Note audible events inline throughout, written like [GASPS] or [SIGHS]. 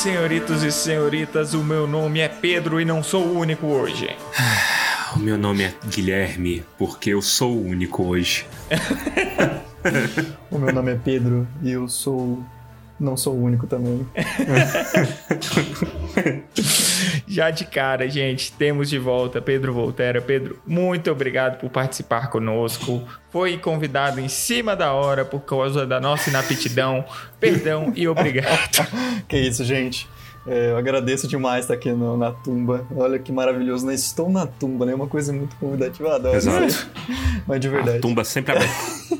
senhoritos e senhoritas, o meu nome é Pedro e não sou o único hoje. [SIGHS] O meu nome é Guilherme, porque eu sou o único hoje. [LAUGHS] o meu nome é Pedro e eu sou. Não sou o único também. [LAUGHS] Já de cara, gente, temos de volta Pedro Volterra. Pedro, muito obrigado por participar conosco. Foi convidado em cima da hora por causa da nossa inaptidão. Perdão e obrigado. [LAUGHS] que isso, gente. É, eu agradeço demais estar aqui no, na tumba. Olha que maravilhoso, né? Estou na tumba, né? Uma coisa muito convidativa, adoro. Exato. [LAUGHS] Mas de verdade. A tumba sempre aberta.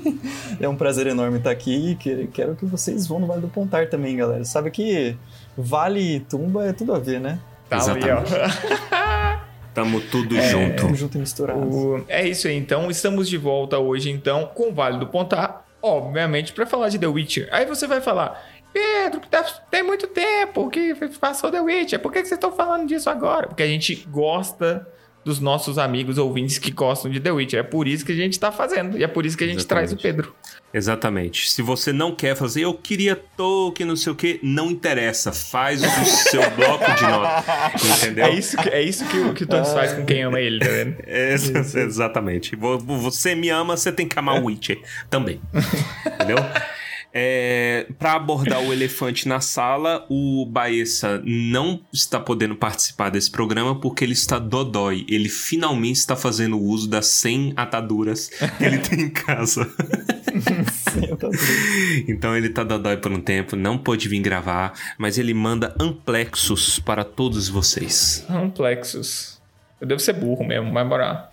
[LAUGHS] é um prazer enorme estar aqui e quero que vocês vão no Vale do Pontar também, galera. Sabe que vale e tumba é tudo a ver, né? Tá Exatamente. Ali, [LAUGHS] Tamo tudo é, junto. Tudo junto e misturado. O... É isso aí, então. Estamos de volta hoje, então, com o Vale do Pontar. Obviamente, para falar de The Witcher. Aí você vai falar, Pedro, tá, tem muito tempo que passou The Witcher. Por que vocês estão falando disso agora? Porque a gente gosta dos nossos amigos ouvintes que gostam de The Witcher. É por isso que a gente está fazendo. E é por isso que a gente Exatamente. traz o Pedro. Exatamente. Se você não quer fazer, eu queria Tolkien, não sei o que, não interessa. Faz o seu [LAUGHS] bloco de notas. Entendeu? É isso que, é isso que, o, que o Tolkien faz com quem ama ele, tá vendo? [LAUGHS] É, exatamente. Você me ama, você tem que amar o Witcher também. [LAUGHS] Entendeu? É, para abordar o elefante na sala, o Baessa não está podendo participar desse programa porque ele está dodói. Ele finalmente está fazendo uso das 100 ataduras que ele tem em casa. [LAUGHS] então ele tá dodói por um tempo, não pôde vir gravar, mas ele manda amplexos para todos vocês. Amplexos. Eu devo ser burro mesmo, vai morar.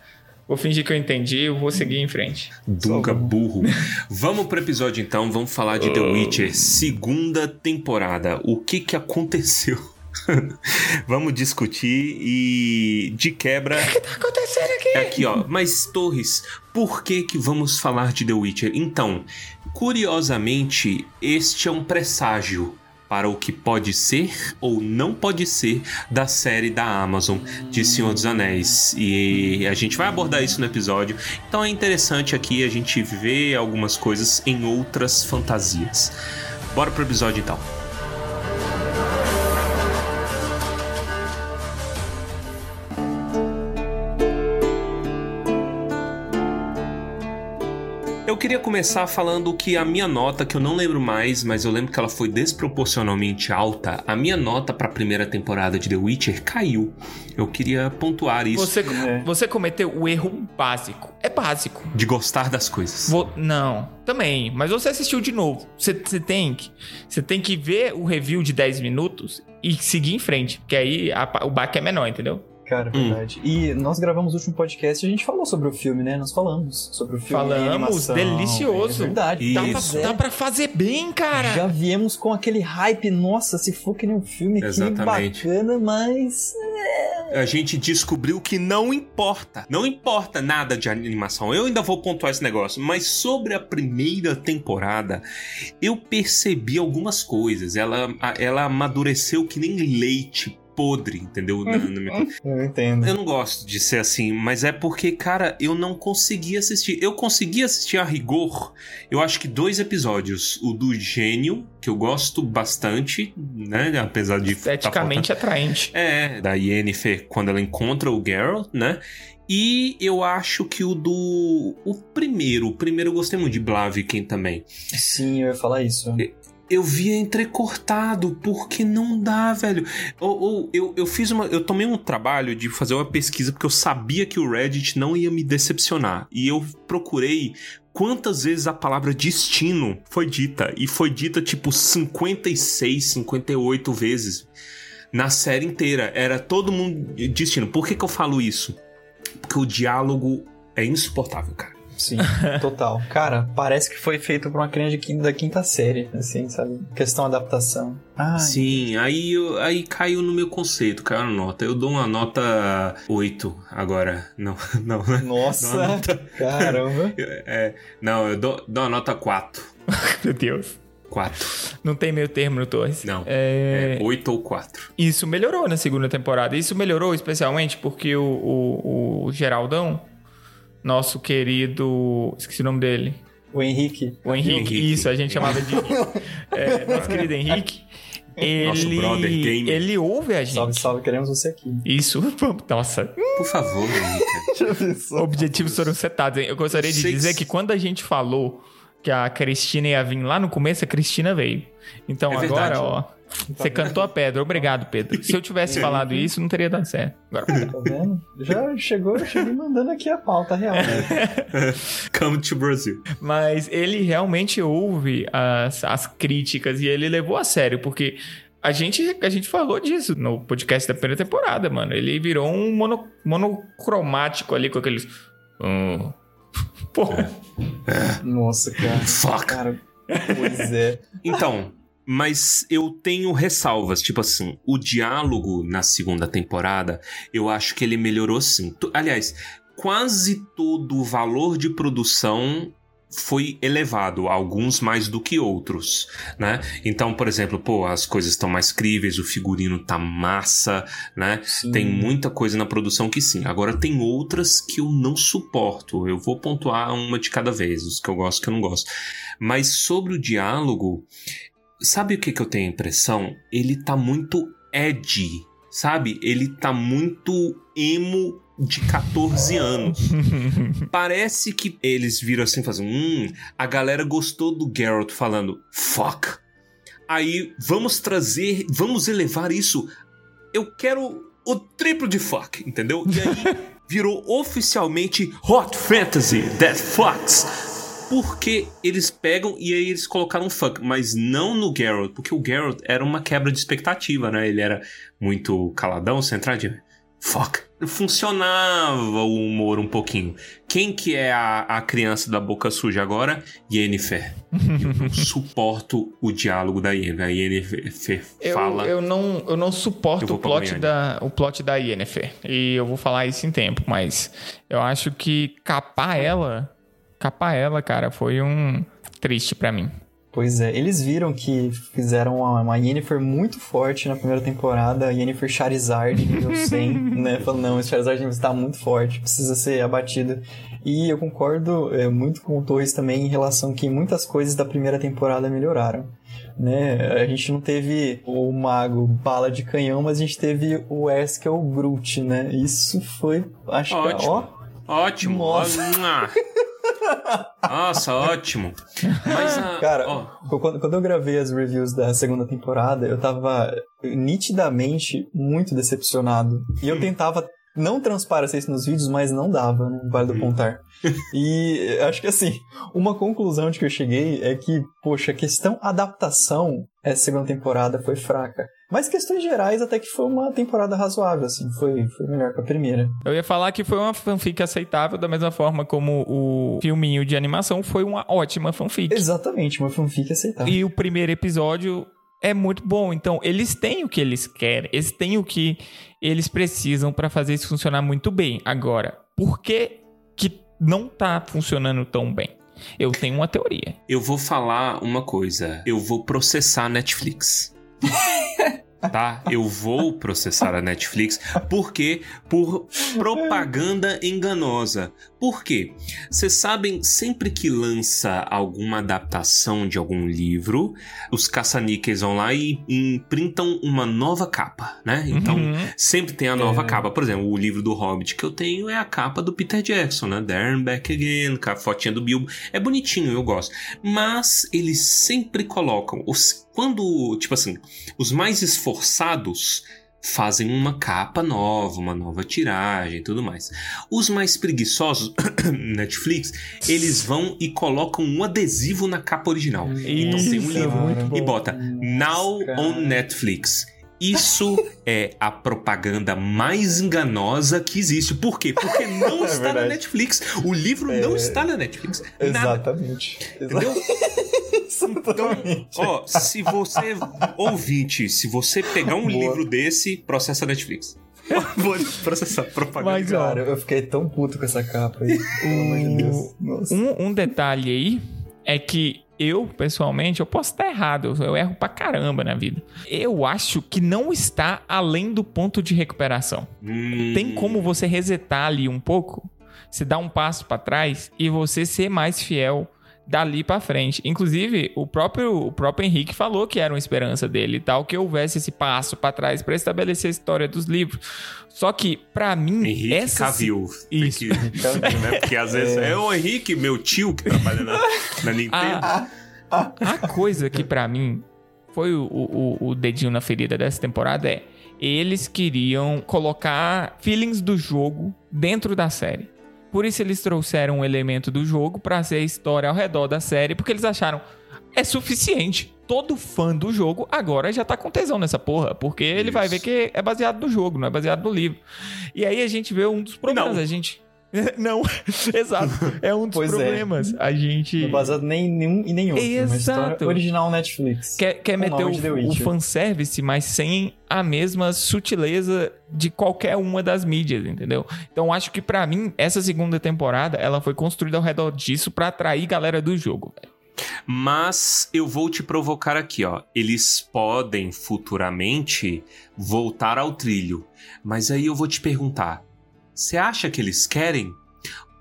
Vou fingir que eu entendi, eu vou seguir em frente. Dunga burro. [LAUGHS] vamos pro episódio então, vamos falar de The oh. Witcher, segunda temporada. O que que aconteceu? [LAUGHS] vamos discutir e de quebra. O que, que tá acontecendo aqui? Aqui, ó. Mas, Torres, por que que vamos falar de The Witcher? Então, curiosamente, este é um presságio para o que pode ser ou não pode ser da série da Amazon de Senhor dos Anéis. E a gente vai abordar isso no episódio. Então é interessante aqui a gente ver algumas coisas em outras fantasias. Bora pro episódio então. Eu queria começar falando que a minha nota, que eu não lembro mais, mas eu lembro que ela foi desproporcionalmente alta, a minha nota para a primeira temporada de The Witcher caiu. Eu queria pontuar isso. Você, é. você cometeu o erro básico. É básico. De gostar das coisas. Vou, não, também. Mas você assistiu de novo. Você, você, tem que, você tem que ver o review de 10 minutos e seguir em frente. Porque aí a, o baque é menor, entendeu? Cara, hum. verdade. Hum. E nós gravamos o último podcast e a gente falou sobre o filme, né? Nós falamos sobre o filme. Falamos, delicioso. É verdade. Dá pra, dá pra, fazer bem, cara. Já viemos com aquele hype, nossa, se for que nem um filme, Exatamente. que bacana, mas. É. A gente descobriu que não importa. Não importa nada de animação. Eu ainda vou pontuar esse negócio. Mas sobre a primeira temporada, eu percebi algumas coisas. Ela, ela amadureceu que nem leite podre, entendeu? Na, na minha... [LAUGHS] Eu entendo. Eu não gosto de ser assim, mas é porque, cara, eu não consegui assistir. Eu consegui assistir a rigor, eu acho que dois episódios. O do Gênio, que eu gosto bastante, né? Apesar de. Tá Esteticamente tá atraente. É, da Yennefer, quando ela encontra o Geralt, né? E eu acho que o do. O primeiro. O primeiro eu gostei muito de Blaviken também. Sim, eu ia falar isso eu via entrecortado, porque não dá, velho. Ou, ou, eu, eu fiz uma. Eu tomei um trabalho de fazer uma pesquisa, porque eu sabia que o Reddit não ia me decepcionar. E eu procurei quantas vezes a palavra destino foi dita. E foi dita tipo 56, 58 vezes na série inteira. Era todo mundo destino. Por que, que eu falo isso? Porque o diálogo é insuportável, cara. Sim, [LAUGHS] total. Cara, parece que foi feito por uma criança quinta, da quinta série, assim, sabe? Questão adaptação. Ai. Sim, aí, aí caiu no meu conceito, caiu na nota. Eu dou uma nota 8 agora. Não, [LAUGHS] não. Né? Nossa, nota... [LAUGHS] caramba. é, não, eu dou, dou uma nota 4. meu Deus. 4. Não tem meio termo no Torres. Não. É... é 8 ou 4. Isso melhorou na segunda temporada. Isso melhorou especialmente porque o, o, o Geraldão nosso querido. Esqueci o nome dele. O Henrique. O Henrique, Henrique. isso, a gente chamava de. é, [LAUGHS] nosso querido Henrique. ele, Nosso brother gamer. ele ouve a gente. Salve, salve, queremos você aqui. Isso, [LAUGHS] nossa. Por favor, Henrique. [LAUGHS] Objetivos foram setados. hein? Eu gostaria de dizer que quando a gente falou que a Cristina ia vir lá no começo, a Cristina veio. Então É agora, verdade. ó, você cantou a pedra. Obrigado, Pedro. Se eu tivesse [LAUGHS] falado isso, não teria dado certo. Agora, Tá vendo? Já chegou, cheguei mandando aqui a pauta real. Né? [LAUGHS] Come to Brazil. Mas ele realmente ouve as, as críticas e ele levou a sério, porque a gente, a gente falou disso no podcast da primeira temporada, mano. Ele virou um mono, monocromático ali com aqueles. [LAUGHS] Hum. Pô, Nossa, cara. Fuck. Cara, pois é. Então, mas eu tenho ressalvas. Tipo assim, o diálogo na segunda temporada, eu acho que ele melhorou sim. Aliás, quase todo o valor de produção foi elevado, alguns mais do que outros, né? Então, por exemplo, pô, as coisas estão mais críveis, o figurino tá massa, né? Sim. Tem muita coisa na produção que sim. Agora tem outras que eu não suporto. Eu vou pontuar uma de cada vez, os que eu gosto que eu não gosto. Mas sobre o diálogo, sabe o que, que eu tenho a impressão? Ele tá muito edgy, sabe? Ele tá muito emo de 14 anos. [LAUGHS] Parece que eles viram assim, fazendo, hum, a galera gostou do Geralt falando fuck. Aí vamos trazer, vamos elevar isso. Eu quero o triplo de fuck, entendeu? E aí [LAUGHS] virou oficialmente Hot Fantasy That Fucks. Porque eles pegam e aí eles colocaram fuck, mas não no Geralt, porque o Geralt era uma quebra de expectativa, né? Ele era muito caladão, centradinho. Fuck. Funcionava o humor um pouquinho. Quem que é a, a criança da boca suja agora? Yennefer. Eu não [LAUGHS] suporto o diálogo da Yennefer. A Yennefer eu, fala... eu, não, eu não Eu suporto vou o plot, da, o plot da Yennefer. E eu vou falar isso em tempo, mas eu acho que capar ela, capar ela, cara, foi um triste pra mim. Pois é, eles viram que fizeram uma, uma Yennefer muito forte na primeira temporada, a Yennefer Charizard nível [LAUGHS] 100, né? Falando, não, esse Charizard está muito forte, precisa ser abatido. E eu concordo é, muito com o Torres também em relação que muitas coisas da primeira temporada melhoraram. Né? A gente não teve o mago bala de canhão, mas a gente teve o que é o Groot, né? Isso foi, acho que, Ótimo. ó, Ótimo. Nossa. Nossa, ótimo. Mas, ah, Cara, ó, Quando, quando eu gravei as reviews da segunda temporada, eu tava nitidamente muito decepcionado. E eu tentava não transparecer isso nos vídeos, mas não dava no Vale do Pontar. E acho que assim, uma conclusão de que eu cheguei é que, poxa, a questão adaptação, essa segunda temporada foi fraca. Mas questões gerais até que foi uma temporada razoável, assim, foi, foi melhor que a primeira. Eu ia falar que foi uma fanfic aceitável, da mesma forma como o filminho de animação foi uma ótima fanfic. Exatamente, uma fanfic aceitável. E o primeiro episódio é muito bom. Então, eles têm o que eles querem, eles têm o que eles precisam pra fazer isso funcionar muito bem. Agora, por que, que não tá funcionando tão bem? Eu tenho uma teoria. eu vou falar uma coisa. Eu vou processar a Netflix. [LAUGHS] Tá? Eu vou processar a Netflix porque por propaganda enganosa. Por quê? Vocês sabem, sempre que lança alguma adaptação de algum livro, os caça-níqueis vão lá e imprintam uma nova capa, né? Então, Uhum. Sempre tem a nova capa. Por exemplo, o livro do Hobbit que eu tenho é a capa do Peter Jackson, né? There and Back Again, com a fotinha do Bilbo. É bonitinho, eu gosto. Mas eles sempre colocam. Os, quando, tipo assim, os mais esforçados fazem uma capa nova, uma nova tiragem e tudo mais. Os mais preguiçosos, [COUGHS] Netflix, eles vão e colocam um adesivo na capa original. então tem um Isso, livro muito e bota Now cara. on Netflix. Isso [LAUGHS] é a propaganda mais enganosa que existe. Por quê? Porque [LAUGHS] não É está na verdade. Netflix. O livro não está na Netflix. Nada. Exatamente. Entendeu? Exatamente. Ó, se você, ouvinte, se você pegar um Boa. livro desse, processa a Netflix. [LAUGHS] Vou processar propaganda. Mas, ó, Cara, eu fiquei tão puto com essa capa aí. Amor de Deus. Nossa. Um, um detalhe aí é que eu, pessoalmente, eu posso estar errado, eu erro pra caramba na vida. Eu acho que não está além do ponto de recuperação. Hum, Tem como você resetar ali um pouco, se dar um passo pra trás e você ser mais fiel dali pra frente. Inclusive, o próprio, o próprio Henrique falou que era uma esperança dele e tal, que houvesse esse passo para trás para estabelecer a história dos livros. Só que, para mim, Henrique essa Cavill. Isso. [LAUGHS] Que, né? Porque às vezes é. é. o Henrique, meu tio, que trabalha na, na Nintendo. A, a coisa que para mim foi o, o, o dedinho na ferida dessa temporada é eles queriam colocar feelings do jogo dentro da série. Por isso eles trouxeram um elemento do jogo para ser a história ao redor da série, porque eles acharam é suficiente. Todo fã do jogo agora já tá com tesão nessa porra, porque ele isso. vai ver que é baseado no jogo, não é baseado no livro. E aí a gente vê um dos problemas, não. a gente [LAUGHS] Não, [LAUGHS] exato. É um dos pois é. problemas. É. A gente. Não baseado nem nenhum e nenhum. Exato. original Netflix. Quer, quer meter o, o fanservice, mas sem a mesma sutileza de qualquer uma das mídias, entendeu? Então acho que para mim, essa segunda temporada, ela foi construída ao redor disso para atrair galera do jogo, Mas eu vou te provocar aqui, ó. Eles podem futuramente voltar ao trilho. Mas aí eu vou te perguntar: você acha que eles querem?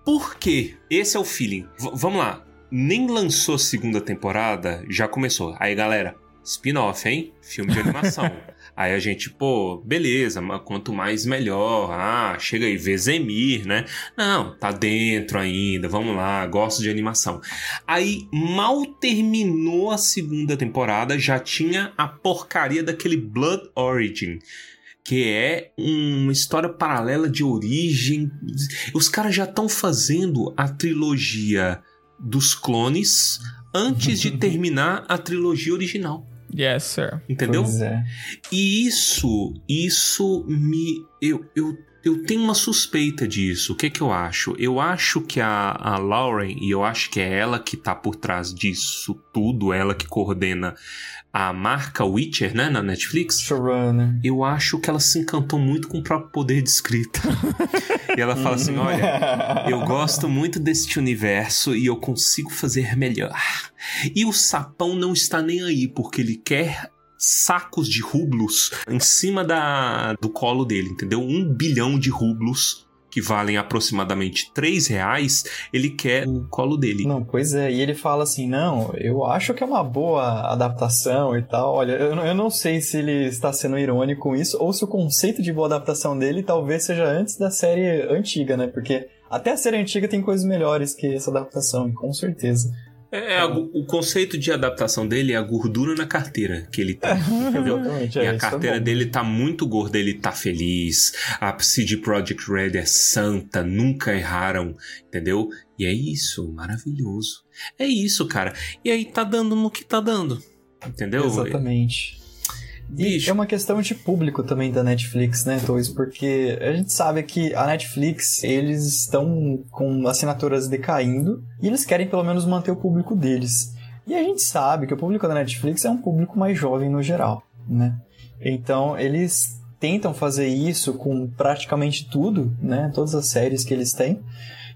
Por quê? Esse é o feeling. V vamos lá. Nem lançou segunda temporada, já começou. Aí, galera, spin-off, hein? Filme de animação. [LAUGHS] Aí a gente, pô, beleza, mas quanto mais melhor. Ah, chega aí, Vezemir, né? Não, tá dentro ainda, vamos lá, gosto de animação. Aí, mal terminou a segunda temporada, já tinha a porcaria daquele Blood Origin que é uma história paralela de origem. Os caras já estão fazendo a trilogia dos clones antes de terminar a trilogia original. Yes, sir. Entendeu? É. E isso, isso me. Eu, eu eu tenho uma suspeita disso. O que que eu acho? Eu acho que a, a Lauren, e eu acho que é ela que tá por trás disso tudo, ela que coordena a marca Witcher, né, na Netflix. Showrunner. Eu acho que ela se encantou muito com o próprio poder de escrita. e ela fala assim: olha, eu gosto muito deste universo e eu consigo fazer melhor. E o sapão não está nem aí, porque ele quer sacos de rublos em cima da, do colo dele, entendeu? Um bilhão de rublos que valem aproximadamente 3 reais, ele quer o colo dele. Não, pois é, e ele fala assim: não, eu acho que é uma boa adaptação e tal. Olha, eu, eu não sei se ele está sendo irônico com isso, ou se o conceito de boa adaptação dele talvez seja antes da série antiga, né? Porque até a série antiga tem coisas melhores que essa adaptação, com certeza. É, é, o conceito de adaptação dele é a gordura na carteira que ele tem, [LAUGHS] entendeu? e a é, carteira dele tá muito gorda, ele tá feliz. A CD Projekt Red é santa, nunca erraram, entendeu? E é isso, maravilhoso. É isso, cara. E aí tá dando no que tá dando, entendeu? Exatamente. Bicho. E é uma questão de público também da Netflix, né, Toys? Porque a gente sabe que a Netflix, eles estão com assinaturas decaindo e eles querem pelo menos manter o público deles. E a gente sabe que o público da Netflix é um público mais jovem no geral, né? Então, eles tentam fazer isso com praticamente tudo, né? Todas as séries que eles têm.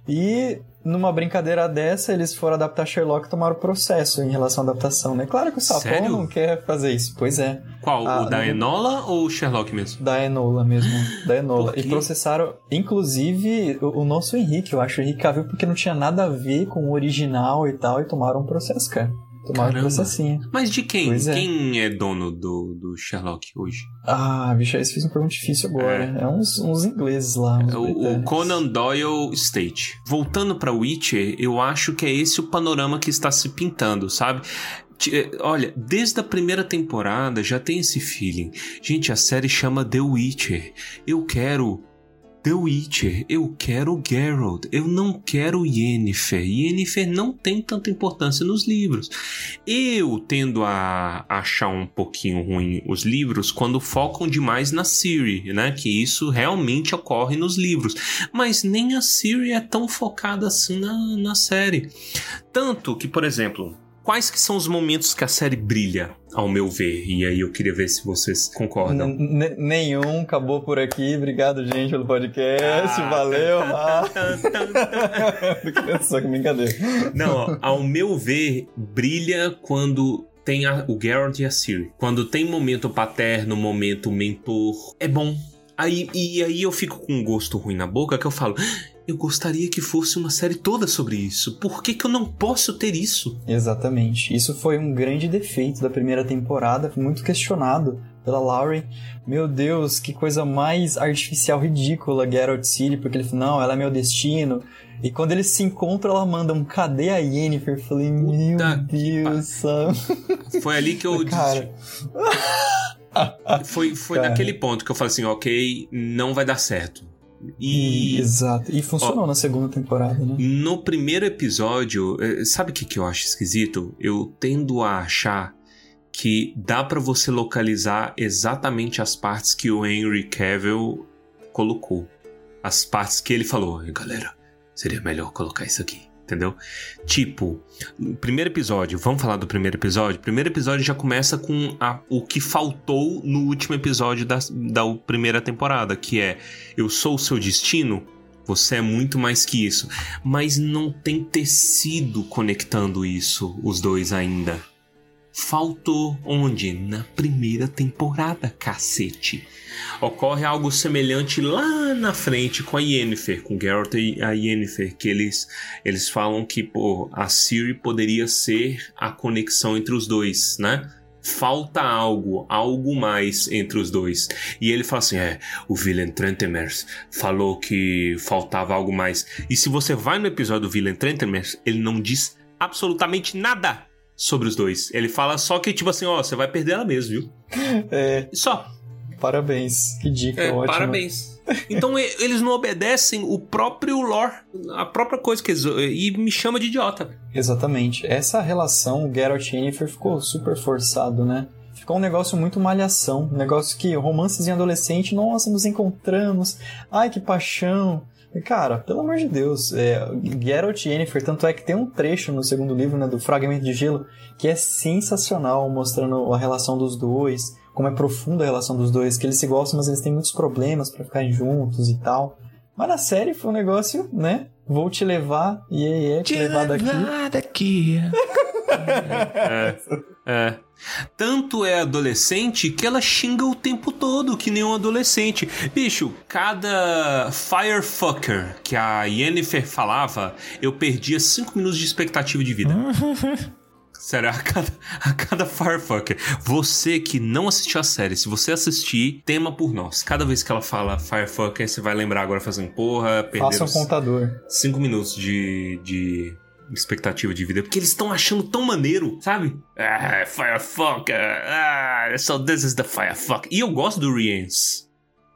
E numa brincadeira dessa, eles foram adaptar Sherlock e tomaram processo em relação à adaptação, né? Claro que o Sapão Sério? não quer fazer isso. Pois é. Qual? A, o da Enola ou o Sherlock mesmo? Da Enola mesmo. Da Enola. e processaram, inclusive, o, o, nosso Henrique. Eu acho o Henrique Cavill porque não tinha nada a ver com o original e tal. E tomaram um processo, cara. Tomaram Caramba. processinho. Mas de quem? Pois é. Quem é dono do, do Sherlock hoje? Ah, bicho, aí você fez uma pergunta difícil agora. É, é uns, uns ingleses lá. Uns o, o, Conan Doyle State. Voltando pra Witcher, eu acho que é esse o panorama que está se pintando, sabe? Eh, olha, desde a primeira temporada já tem esse feeling. Gente, a série chama The Witcher. Eu quero The Witcher, eu quero Geralt, eu não quero Yennefer. Yennefer não tem tanta importância nos livros. Eu tendo a achar um pouquinho ruim os livros quando focam demais na Ciri, né? Que isso realmente ocorre nos livros. Mas nem a Ciri é tão focada assim na, na série. Tanto que, por exemplo, quais que são os momentos que a série brilha, ao meu ver? E aí eu queria ver se vocês concordam. N nenhum, acabou por aqui. Obrigado, gente, pelo podcast. Ah, Valeu. [LAUGHS] [LAUGHS] Só que brincadeira. Não, ao meu ver, brilha quando tem a, o Geralt e a Ciri. Quando tem momento paterno, momento mentor, é bom. Aí, e aí eu fico com um gosto ruim na boca que eu falo, eu gostaria que fosse uma série toda sobre isso. Por que, que eu não posso ter isso? Exatamente. Isso foi um grande defeito da primeira temporada, muito questionado pela Laurie. Meu Deus, que coisa mais artificial, ridícula, Geralt City, porque ele falou, não, ela é meu destino. E quando eles se encontram, ela manda um cadê a Yennefer? Eu falei, meu Deus? [LAUGHS] Foi ali que eu Cara. Foi, foi Cara. naquele ponto que eu falei assim, ok, não vai dar certo. E Exato. E funcionou na segunda temporada, né? no primeiro episódio, eh, sabe o que, que eu acho esquisito? Eu tendo a achar que dá pra você localizar exatamente as partes que o Henry Cavill colocou. As partes que ele falou, "Ei, galera, seria melhor colocar isso aqui, entendeu? Tipo, primeiro episódio, vamos falar do primeiro episódio? Primeiro episódio já começa com a- o que faltou no último episódio da, da primeira temporada, que é Eu sou o seu destino, você é muito mais que isso. Mas não tem tecido conectando isso, os dois ainda. Faltou onde? Na primeira temporada, cacete. Ocorre algo semelhante lá na frente com a Yennefer, com Geralt e a Yennefer, que eles, eles falam que pô, a Ciri poderia ser a conexão entre os dois, né? Falta algo, algo mais entre os dois. E ele fala assim: é, o Willem Trentemers falou que faltava algo mais. E se você vai no episódio do Willem Trentemers, ele não diz absolutamente nada sobre os dois. Ele fala só que, tipo assim, ó, você vai perder ela mesmo, viu? É, Só. parabéns. Que dica É, ótima. parabéns. Então eles não obedecem o próprio lore, a própria coisa que eles. E me chama de idiota. Exatamente. Essa relação Geralt e Yennefer ficou super forçado, né? Ficou um negócio muito malhação. Um negócio que romances em adolescente, nossa, nos encontramos. Ai, que paixão. Cara, pelo amor de Deus, é, Geralt e Yennefer, tanto é que tem um trecho no segundo livro, né, do Fragmento de Gelo, que é sensacional, mostrando a relação dos dois, como é profunda a relação dos dois, que eles se gostam, mas eles têm muitos problemas pra ficarem juntos e tal. Mas na série foi um negócio, né? Vou te levar, e é, te levar daqui. daqui. [LAUGHS] É. É. Tanto é adolescente que ela xinga o tempo todo, que nem um adolescente. Bicho, cada firefucker que a Yennefer falava, eu perdia 5 minutos de expectativa de vida. [LAUGHS] Sério, a cada, a cada firefucker. Você que não assistiu a série, se você assistir, tema por nós. Cada vez que ela fala firefucker, você vai lembrar agora fazendo porra, Faça um contador. 5 minutos de, de expectativa de vida. Porque eles estão achando tão maneiro, sabe? Ah, Firefucker. Ah, so this is the Firefucker. E eu gosto do Riens.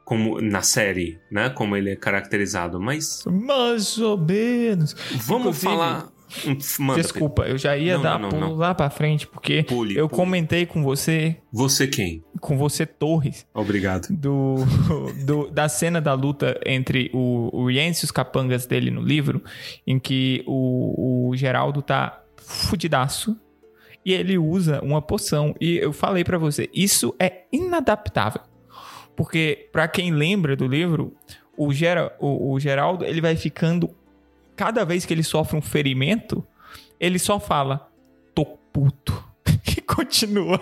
Como na série, né? Como ele é caracterizado. Mas Mais ou menos. vamos Inclusive, falar. Hum, Manda, Desculpa, eu já ia Não, dar não, não, pulo lá pra frente, porque Pule, eu pule. comentei com você, Pedro. Você quem? com você, Torres, Obrigado. do, [LAUGHS] do- da cena da luta entre o, o e os capangas dele no livro, em que o, o Geraldo tá fudidaço e ele usa uma poção. E eu falei pra você, isso é inadaptável. Porque, pra quem lembra do livro, o, Gera, o, o Geraldo ele vai ficando. Cada vez que ele sofre um ferimento, ele só fala: tô puto. [LAUGHS] E continua.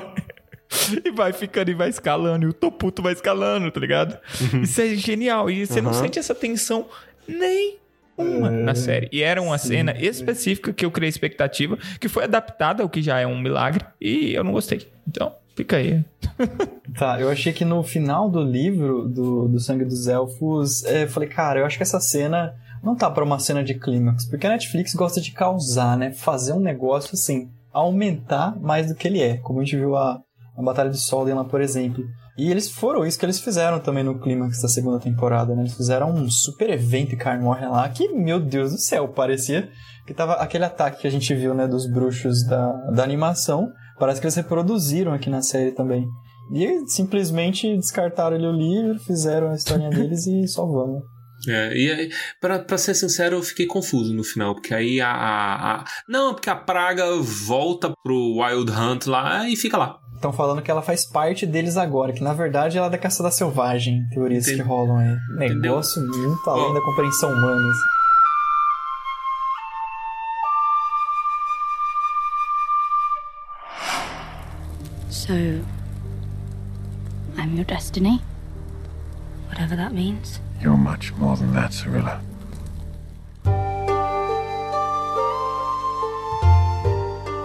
E vai ficando e vai escalando. E o tô puto vai escalando, tá ligado? Isso é genial. E você não Uhum. sente essa tensão nem uma É, na série. E era uma sim. cena específica que eu criei expectativa, que foi adaptada, o que já é um milagre, e eu não gostei. Então, fica aí. [LAUGHS] Tá, eu achei que no final do livro do, do Sangue dos Elfos, é, eu falei, cara, eu acho que essa cena não tá pra uma cena de clímax, porque a Netflix gosta de causar, né? Fazer um negócio assim, aumentar mais do que ele é, como a gente viu a, a Batalha de Solden lá, por exemplo. E eles foram isso que eles fizeram também no clímax da segunda temporada, né? Eles fizeram um super evento em Carmorra lá, que, meu Deus do céu, parecia que tava aquele ataque que a gente viu, né, dos bruxos da, da animação, parece que eles reproduziram aqui na série também. E simplesmente descartaram ali o livro, fizeram a historinha [LAUGHS] deles e só vamos. É, e aí, pra, pra ser sincero, eu fiquei confuso no final, porque aí a, a, a- Não, porque a praga volta pro Wild Hunt lá e fica lá. Estão falando que ela faz parte deles agora, que na verdade ela é da caçada selvagem, teorias Entendi. que rolam aí. Entendeu? Negócio muito além Ó. da compreensão humana. assim. So, I'm your destiny? Whatever that means. You're much more than that, Cirilla.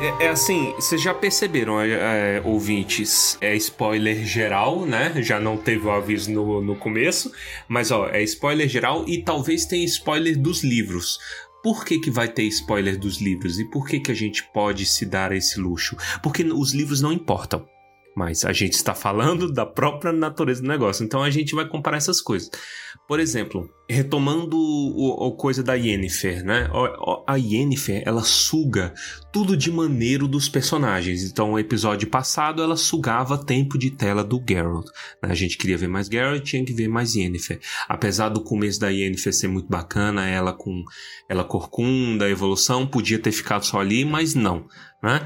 É, é, assim, vocês já perceberam, é, é, ouvintes, é spoiler geral, né? Já não teve o aviso no, no começo, mas ó, é spoiler geral e talvez tenha spoiler dos livros. Por que, que vai ter spoiler dos livros? E por que, que a gente pode se dar esse luxo? Porque os livros não importam. Mas a gente está falando da própria natureza do negócio. Então a gente vai comparar essas coisas. Por exemplo, retomando o, o coisa da Yennefer, né? A Yennefer, ela suga tudo de maneiro dos personagens. Então, no episódio passado, ela sugava tempo de tela do Geralt. Né? A gente queria ver mais Geralt, tinha que ver mais Yennefer. Apesar do começo da Yennefer ser muito bacana, ela com ela corcunda, evolução, podia ter ficado só ali, mas não. Né?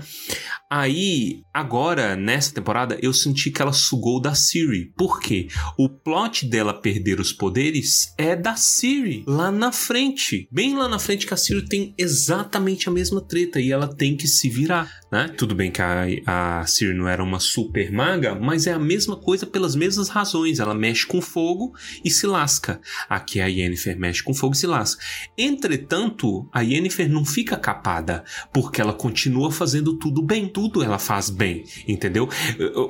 Aí, agora, nessa temporada, eu senti que ela sugou da Siri. Por quê? O plot dela perder os poderes é da Siri, lá na frente. Bem lá na frente que a Siri tem exatamente a mesma treta e ela tem que se virar, né? Tudo bem que a, a Siri não era uma super maga, mas é a mesma coisa pelas mesmas razões. Ela mexe com fogo e se lasca. Aqui a Yennefer mexe com fogo e se lasca. Entretanto, a Yennefer não fica capada, porque ela continua fazendo tudo bem. Tudo ela faz bem, entendeu?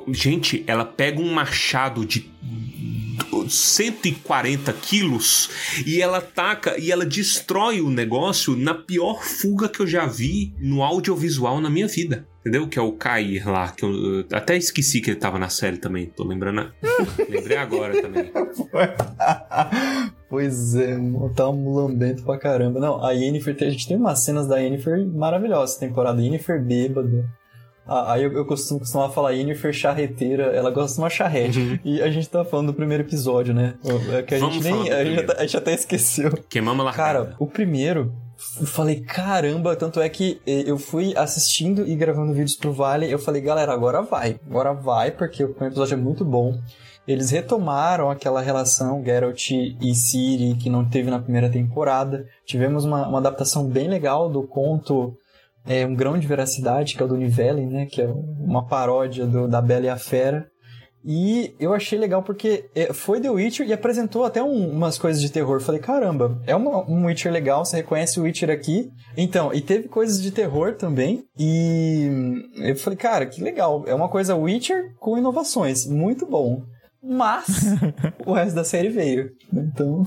Gente, ela pega um machado de 140 quilos e ela ataca e ela destrói o negócio na pior fuga que eu já vi no audiovisual na minha vida. Entendeu? Que é o Cair lá, que eu até esqueci que ele tava na série também. Tô lembrando. [LAUGHS] Lembrei agora também. [LAUGHS] pois é, tá um lambento pra caramba. Não, a Yennefer, a gente tem umas cenas da Yennefer maravilhosas. Temporada Yennefer bêbada. Ah, aí eu, eu costumo costumar falar Yennefer charreteira, ela gosta de uma charrete. Uhum. E a gente tá falando do primeiro episódio, né? É que a Vamos gente nem. A gente, a gente, até esqueceu. Queimamos lá. Cara, o primeiro. Eu falei, caramba, tanto é que eu fui assistindo e gravando vídeos pro Vale. Eu falei, galera, agora vai. Agora vai, porque o primeiro episódio é muito bom. Eles retomaram aquela relação Geralt e Ciri que não teve na primeira temporada. Tivemos uma, uma adaptação bem legal do conto é, Um Grão de Veracidade, que é o do Nivellen, né? Que é uma paródia do, da Bela e a Fera. E eu achei legal porque é, foi The Witcher e apresentou até um, umas coisas de terror. Falei, caramba, é uma, um Witcher legal, você reconhece o Witcher aqui. Então, e teve coisas de terror também. E eu falei, cara, que legal. É uma coisa Witcher com inovações. Muito bom. Mas [LAUGHS] o resto da série veio. Então.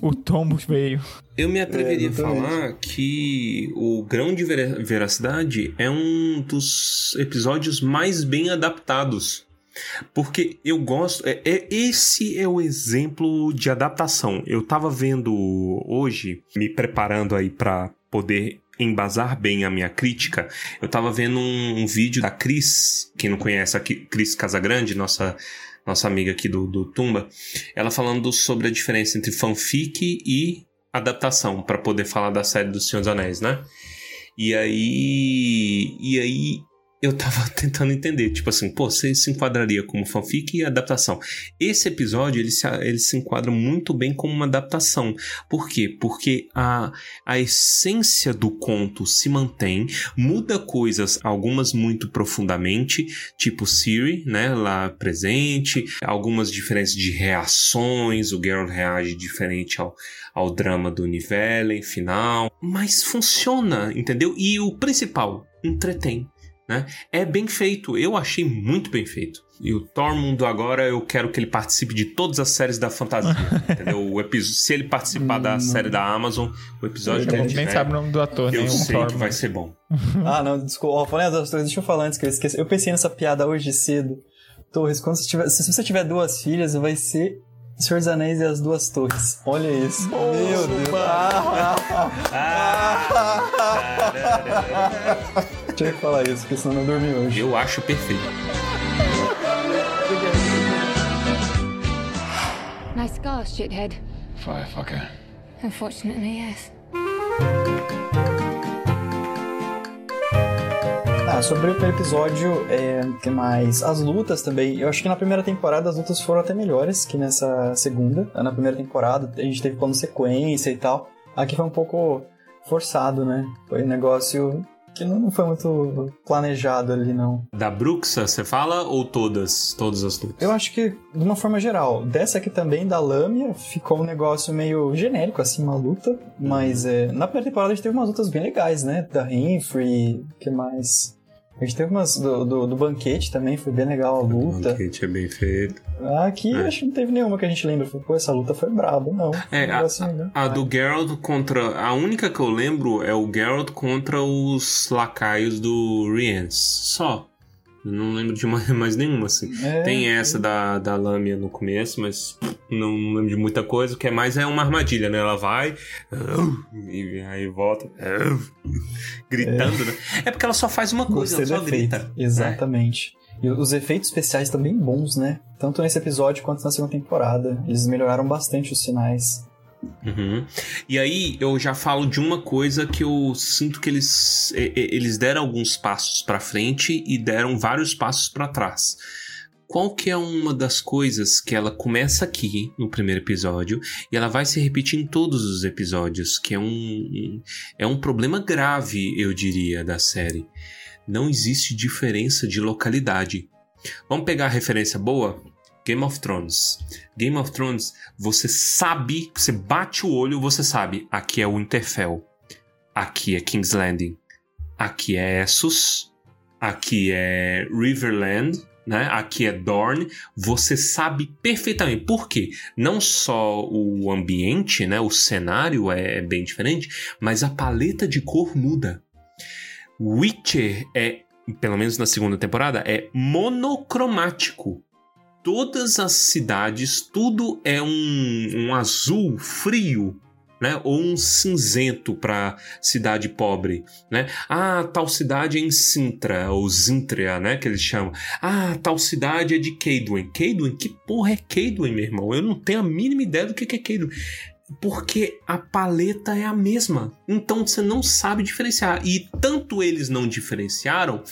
O tombo veio. Eu me atreveria é, a falar que o Grão de Veracidade é um dos episódios mais bem adaptados. Porque eu gosto. É, é, esse é o exemplo de adaptação. Eu tava vendo hoje, me preparando aí para poder embasar bem a minha crítica, eu tava vendo um, um vídeo da Cris, quem não conhece a Cris Casagrande, nossa nossa amiga aqui do, do Tumba, ela falando sobre a diferença entre fanfic e adaptação, para poder falar da série do Senhor dos Anéis, né? E aí. E aí eu tava [LAUGHS] tentando entender, tipo assim, pô, você se enquadraria como fanfic e adaptação. Esse episódio, ele se, ele se enquadra muito bem como uma adaptação. Por quê? Porque a, a essência do conto se mantém, muda coisas, algumas muito profundamente, tipo Siri, né, lá presente, algumas diferenças de reações, o Geralt reage diferente ao, ao drama do Nivellen final, mas funciona, entendeu? E o principal, entretém. Né? É bem feito, eu achei muito bem feito. E o Tormund agora eu quero que ele participe de todas as séries da fantasia. [LAUGHS] entendeu? O episódio, se ele participar da hum. série da Amazon, o episódio que ele nem tiver, sabe o nome do ator, Eu sei Tormund. que vai ser bom. [LAUGHS] ah, não, desculpa. Falei as outras deixa eu falar antes que eu esqueci. Eu pensei nessa piada hoje cedo. Torres, quando você tiver, se você tiver duas filhas, vai ser Senhor dos Anéis e as Duas Torres. Olha isso. Boa, Meu Deus. [LAUGHS] Ah, ah, Tinha que falar isso, porque senão não dormi hoje. Eu acho perfeito. Nice scars, shithead. Firefucker. Unfortunately, yes. Ah, sobre o episódio, é, que mais? As lutas também. Eu acho que na primeira temporada as lutas foram até melhores que nessa segunda. Na primeira temporada a gente teve plano sequência e tal. Aqui foi um pouco forçado, né? Foi um negócio que não foi muito planejado ali, não. Da Bruxa, você fala, ou todas? Todas as lutas? Eu acho que, de uma forma geral. Dessa aqui também, da Lâmia, ficou um negócio meio genérico, assim, uma luta. Mas é, na primeira temporada a gente teve umas lutas bem legais, né? Da Renfrey, que mais? A gente teve umas do, do, do banquete também, foi bem legal a luta. O banquete é bem feito. Aqui É. acho que não teve nenhuma que a gente lembra. Pô, essa luta foi braba, não. É, Um a, negocinho, né? a do Geralt contra. A única que eu lembro é o Geralt contra os lacaios do Rience. Só. Não lembro de [LAUGHS] mais, mais nenhuma, assim. É, Tem essa da, da Lâmia no começo, mas não, não lembro de muita coisa. O que é mais é uma armadilha, né? Ela vai e aí volta [LAUGHS] gritando, né? É porque ela só faz uma coisa, Gostei ela só grita. Exatamente. E os efeitos especiais também bons, né? Tanto nesse episódio quanto na segunda temporada. Eles melhoraram bastante os sinais. Uhum. E aí eu já falo de uma coisa que eu sinto que eles, eles deram alguns passos pra frente e deram vários passos pra trás. Qual que é uma das coisas que ela começa aqui no primeiro episódio e ela vai se repetir em todos os episódios, que é um- é um problema grave, eu diria, da série. Não existe diferença de localidade. Vamos pegar a referência boa? Game of Thrones. Game of Thrones, você sabe, você bate o olho, você sabe, aqui é Winterfell, aqui é King's Landing, aqui é Essos, aqui é Riverland, né? Aqui é Dorne. Você sabe perfeitamente. Por quê? Não só o ambiente, né? O cenário é bem diferente, mas a paleta de cor muda. Witcher é, pelo menos na segunda temporada, é monocromático todas as cidades, tudo é um, um azul frio, né? Ou um cinzento para cidade pobre, né? Ah, tal cidade é em Sintra, ou Zintria, né? Que eles chamam. Ah, tal cidade é de Cadwin. Cadwin? Que porra é Cadwin, meu irmão? Eu não tenho a mínima ideia do que é Cadwin. Porque a paleta é a mesma. Então você não sabe diferenciar. E tanto eles não diferenciaram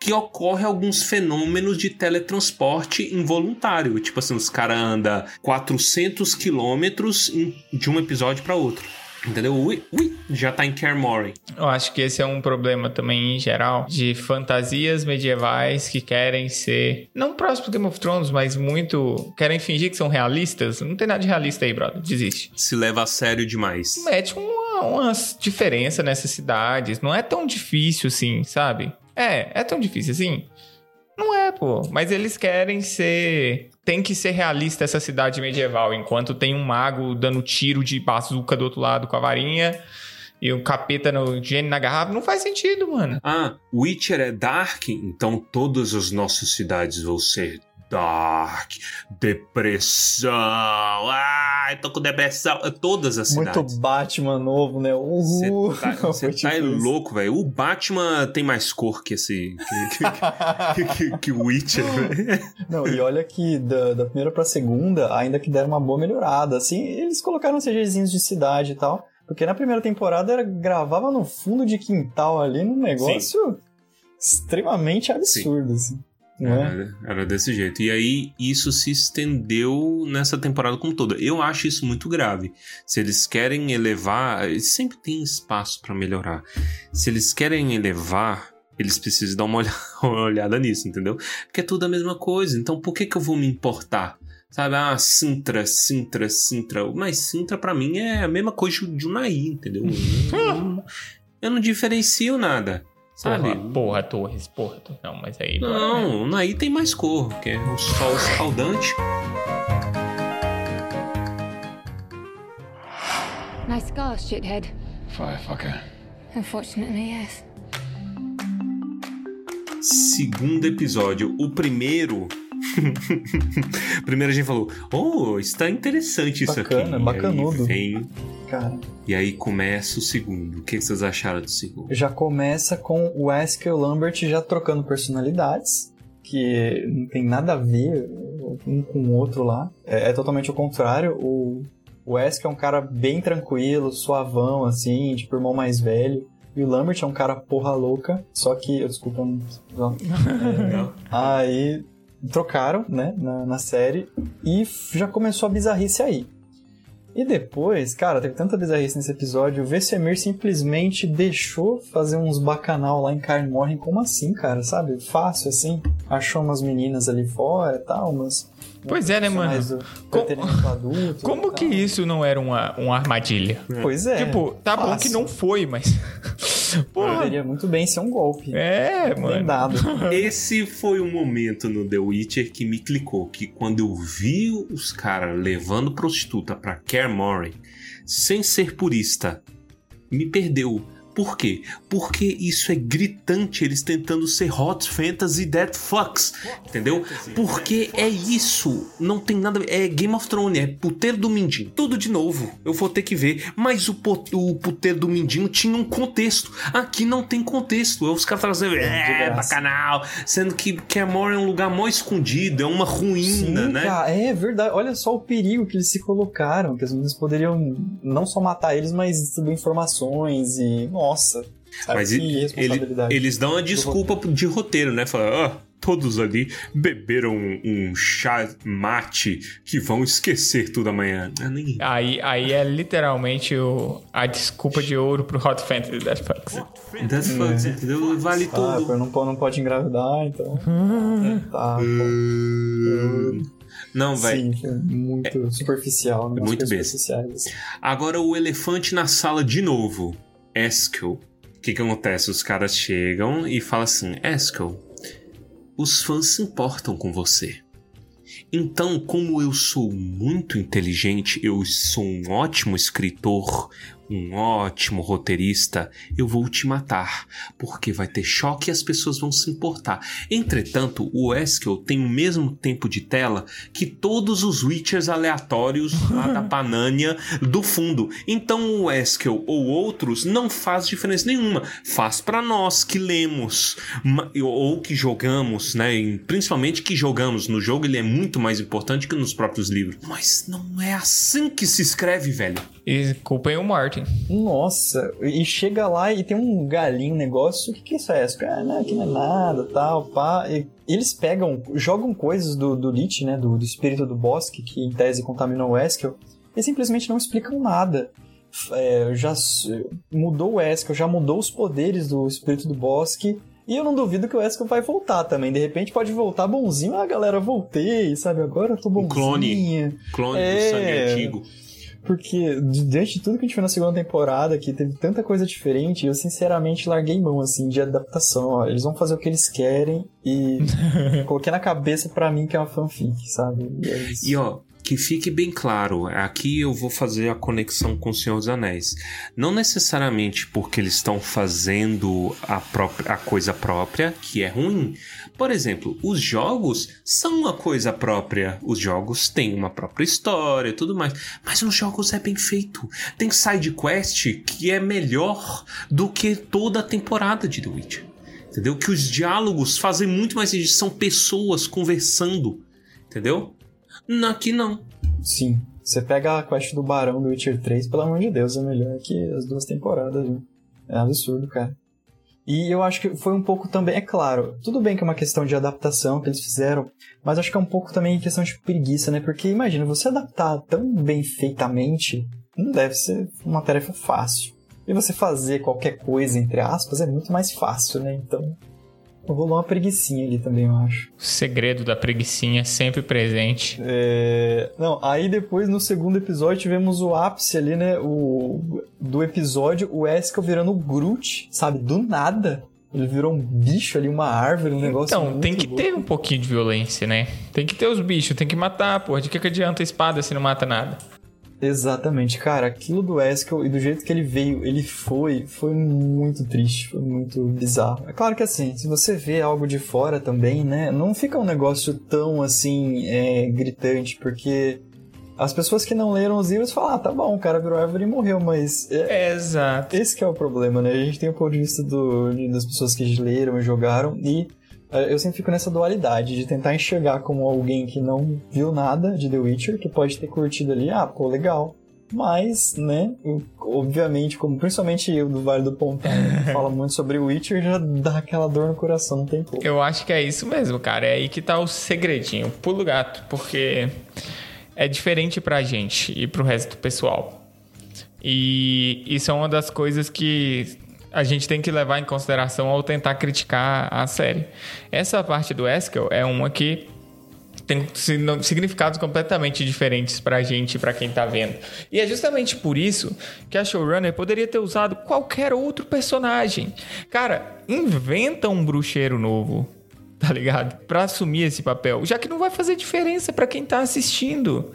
que ocorre alguns fenômenos de teletransporte involuntário. Tipo assim, os caras andam 400 quilômetros de um episódio para outro. Entendeu? Ui, ui, já tá em Kermoren. Eu acho que esse é um problema também em geral de fantasias medievais que querem ser não próximo do Game of Thrones, mas muito querem fingir que são realistas. Não tem nada de realista aí, brother. Desiste. Se leva a sério demais. Mete uma, umas diferença nessas cidades. Não é tão difícil assim, sabe? É, é tão difícil assim. Não é, pô. Mas eles querem ser. Tem que ser realista essa cidade medieval. Enquanto tem um mago dando tiro de bazuca do outro lado com a varinha e um capeta no gene na garrafa. Não faz sentido, mano. Ah, Witcher é dark, então todas as nossas cidades vão ser dark, depressão. Ah, eu tô com depressão. Todas as Muito cidades. Batman novo, né? Uhul. Você tá, cê tá [LAUGHS] isso. louco, velho. O Batman tem mais cor que esse. que, o Witcher, [LAUGHS] velho. Não, e olha que da, da primeira pra segunda, ainda que deram uma boa melhorada. Assim, eles colocaram CGzinhos de cidade e tal. Porque na primeira temporada era, gravava no fundo de quintal ali, num negócio extremamente absurdo, assim. Não é? Era, era desse jeito. E aí, isso se estendeu nessa temporada como toda. Eu acho isso muito grave. Se eles querem elevar. Sempre tem espaço pra melhorar. Se eles querem elevar. Eles precisam dar uma [LAUGHS] uma olhada nisso, entendeu? Porque é tudo a mesma coisa. Então, por que, que eu vou me importar? Sabe, ah, Sintra, Sintra, Sintra. Mas Sintra, pra mim, é a mesma coisa de Unai, entendeu? Eu [LAUGHS] não, eu não diferencio nada. Sabe? Porra, porra, Torres, porra. Torres. Não, mas aí. Não, o Naí tem mais cor, que é o sol escaldante. Nice scars, shithead. Firefucker. Unfortunately, yes. Segundo episódio. O primeiro. [LAUGHS] primeiro a gente falou: Oh, está interessante isso Bacana, aqui. bacanudo. Aí vem, Cara, e aí começa o segundo. O que vocês acharam do segundo? já começa com o Wesker e o Lambert já trocando personalidades, que não tem nada a ver um com o outro lá. É, é totalmente o contrário. O, o é um cara bem tranquilo, suavão, assim, tipo irmão mais velho. E o Lambert é um cara porra louca, só que. Desculpa, não. não. Não? Aí trocaram, né, na, na série e já começou a bizarrice aí. E depois, cara, teve tanta bizarrice nesse episódio, o Vesemir simplesmente deixou fazer uns bacanal lá em Kaer Morhen, como assim, cara, sabe? Fácil, assim. Achou umas meninas ali fora e tal, umas... Pois é, né, mano? do Co- entretenimento adulto Como que isso não era uma, uma armadilha? Pois é. Tipo, tá bom fácil. que não foi, mas. Porra. Poderia muito bem ser um golpe. É, Bem mano. dado. [LAUGHS] Esse foi o momento no The Witcher que me clicou. Que quando eu vi os caras levando prostituta pra Care sem ser purista, me perdeu. Por quê? Porque isso é gritante, eles tentando ser hot fantasy that fucks, entendeu? Porque é isso, não tem nada a ver, é Game of Thrones, é puteiro do Mindinho, tudo de novo, eu vou ter que ver, mas o, o puteiro do Mindinho tinha um contexto, aqui não tem contexto, é os caras trazendo, é, bacanal, sendo que Camor é um lugar mó escondido, é uma ruína, Sim, né? cara, é verdade. Olha só o perigo que eles se colocaram, que as meninas poderiam não só matar eles, mas distribuir informações e. Nossa. Sabe Mas que ele- eles dão uma desculpa de roteiro, né? Falam, ah, todos ali beberam um chá mate que vão esquecer tudo amanhã. Ah, nem... Aí, aí é literalmente o, a desculpa de ouro pro Hot Fantasy Death Fucks. Fucks, entendeu? Vale Ah, tudo. não, não pode engravidar, então. [LAUGHS] tá. Hum, Não, vai. Sim, foi muito superficial. né? muito besta. superficiais. Agora o elefante na sala de novo. Eskel. O que que acontece? Os caras chegam e falam assim: Eskel, os fãs se importam com você. Então, como eu sou muito inteligente, eu sou um ótimo escritor, um ótimo roteirista, eu vou te matar, porque vai ter choque e as pessoas vão se importar. Entretanto, o Eskel tem o mesmo tempo de tela que todos os Witchers aleatórios lá da [LAUGHS] Panânia do fundo. Então, o Eskel ou outros não faz diferença nenhuma. Faz pra nós que lemos ou que jogamos, né? Principalmente que jogamos no jogo, ele é muito mais importante que nos próprios livros. Mas não é assim que se escreve, velho. E culpem o Martin. Nossa, e chega lá e tem um galinho, negócio. O que, que é isso é? Ah, não, aqui não é nada, tal, pá. E eles pegam, jogam coisas do, do Lich, né? Do, do espírito do bosque, que em tese contaminou o Eskel, e simplesmente não explicam nada. É, já mudou o Eskel, já mudou os poderes do espírito do bosque. E eu não duvido que o Eskel vai voltar também. De repente pode voltar bonzinho. Ah, galera, voltei, sabe? Agora eu tô bonzinho. clone. Clone do É. sangue antigo. Porque di- diante de tudo que a gente viu na segunda temporada, que teve tanta coisa diferente, eu sinceramente larguei mão, assim, de adaptação. Ó, eles vão fazer o que eles querem e [LAUGHS] coloquei na cabeça pra mim que é uma fanfic, sabe? E é isso. E ó, que fique bem claro, aqui eu vou fazer a conexão com o Senhor dos Anéis. Não necessariamente porque eles estão fazendo a, própria, a coisa própria, que é ruim. Por exemplo, os jogos são uma coisa própria. Os jogos têm uma própria história e tudo mais. Mas nos jogos é bem feito. Tem side quest que é melhor do que toda a temporada de The Witcher. Entendeu? Que os diálogos fazem muito mais sentido. São pessoas conversando. Entendeu? Aqui não. Sim. Você pega a quest do Barão do Witcher 3, pelo amor de Deus, é melhor que as duas temporadas, viu? É absurdo, cara. E eu acho que foi um pouco também, é claro, tudo bem que é uma questão de adaptação que eles fizeram, mas acho que é um pouco também questão de preguiça, né? Porque imagina, você adaptar tão bem feitamente não deve ser uma tarefa fácil. E você fazer qualquer coisa, entre aspas, é muito mais fácil, né? Então, rolou uma preguiçinha ali também, eu acho. O segredo da preguiçinha sempre presente. É, Não, aí depois no segundo episódio tivemos o ápice ali, né? O... Do episódio, o Eskel virando o Groot, sabe? Do nada. Ele virou um bicho ali, uma árvore, um negócio. Então, muito tem que louco. ter um pouquinho de violência, né? Tem que ter os bichos, tem que matar, porra. De que, que adianta a espada se não mata nada? Exatamente, cara. Aquilo do Eskel e do jeito que ele veio, ele foi, foi muito triste, foi muito bizarro. É claro que assim, se você vê algo de fora também, né? Não fica um negócio tão assim, é, gritante, porque. As pessoas que não leram os livros falam, ah, tá bom, o cara virou árvore e morreu, mas é, Exato. Esse que é o problema, né? A gente tem o ponto de vista do- das pessoas que leram e jogaram e eu sempre fico nessa dualidade de tentar enxergar como alguém que não viu nada de The Witcher, que pode ter curtido ali, ah, pô, legal. Mas, né, obviamente, como principalmente eu do Vale do Pontão, que [LAUGHS] fala muito sobre o Witcher, já dá aquela dor no coração, não tem como. Eu acho que é isso mesmo, cara. É aí que tá o segredinho, o pulo gato, porque é diferente pra gente e pro resto do pessoal. E isso é uma das coisas que a gente tem que levar em consideração ao tentar criticar a série. Essa parte do Eskel é uma que tem significados completamente diferentes pra gente e pra quem tá vendo. E é justamente por isso que a showrunner poderia ter usado qualquer outro personagem. Cara, inventa um bruxeiro novo, tá ligado? Pra assumir esse papel, já que não vai fazer diferença para quem tá assistindo.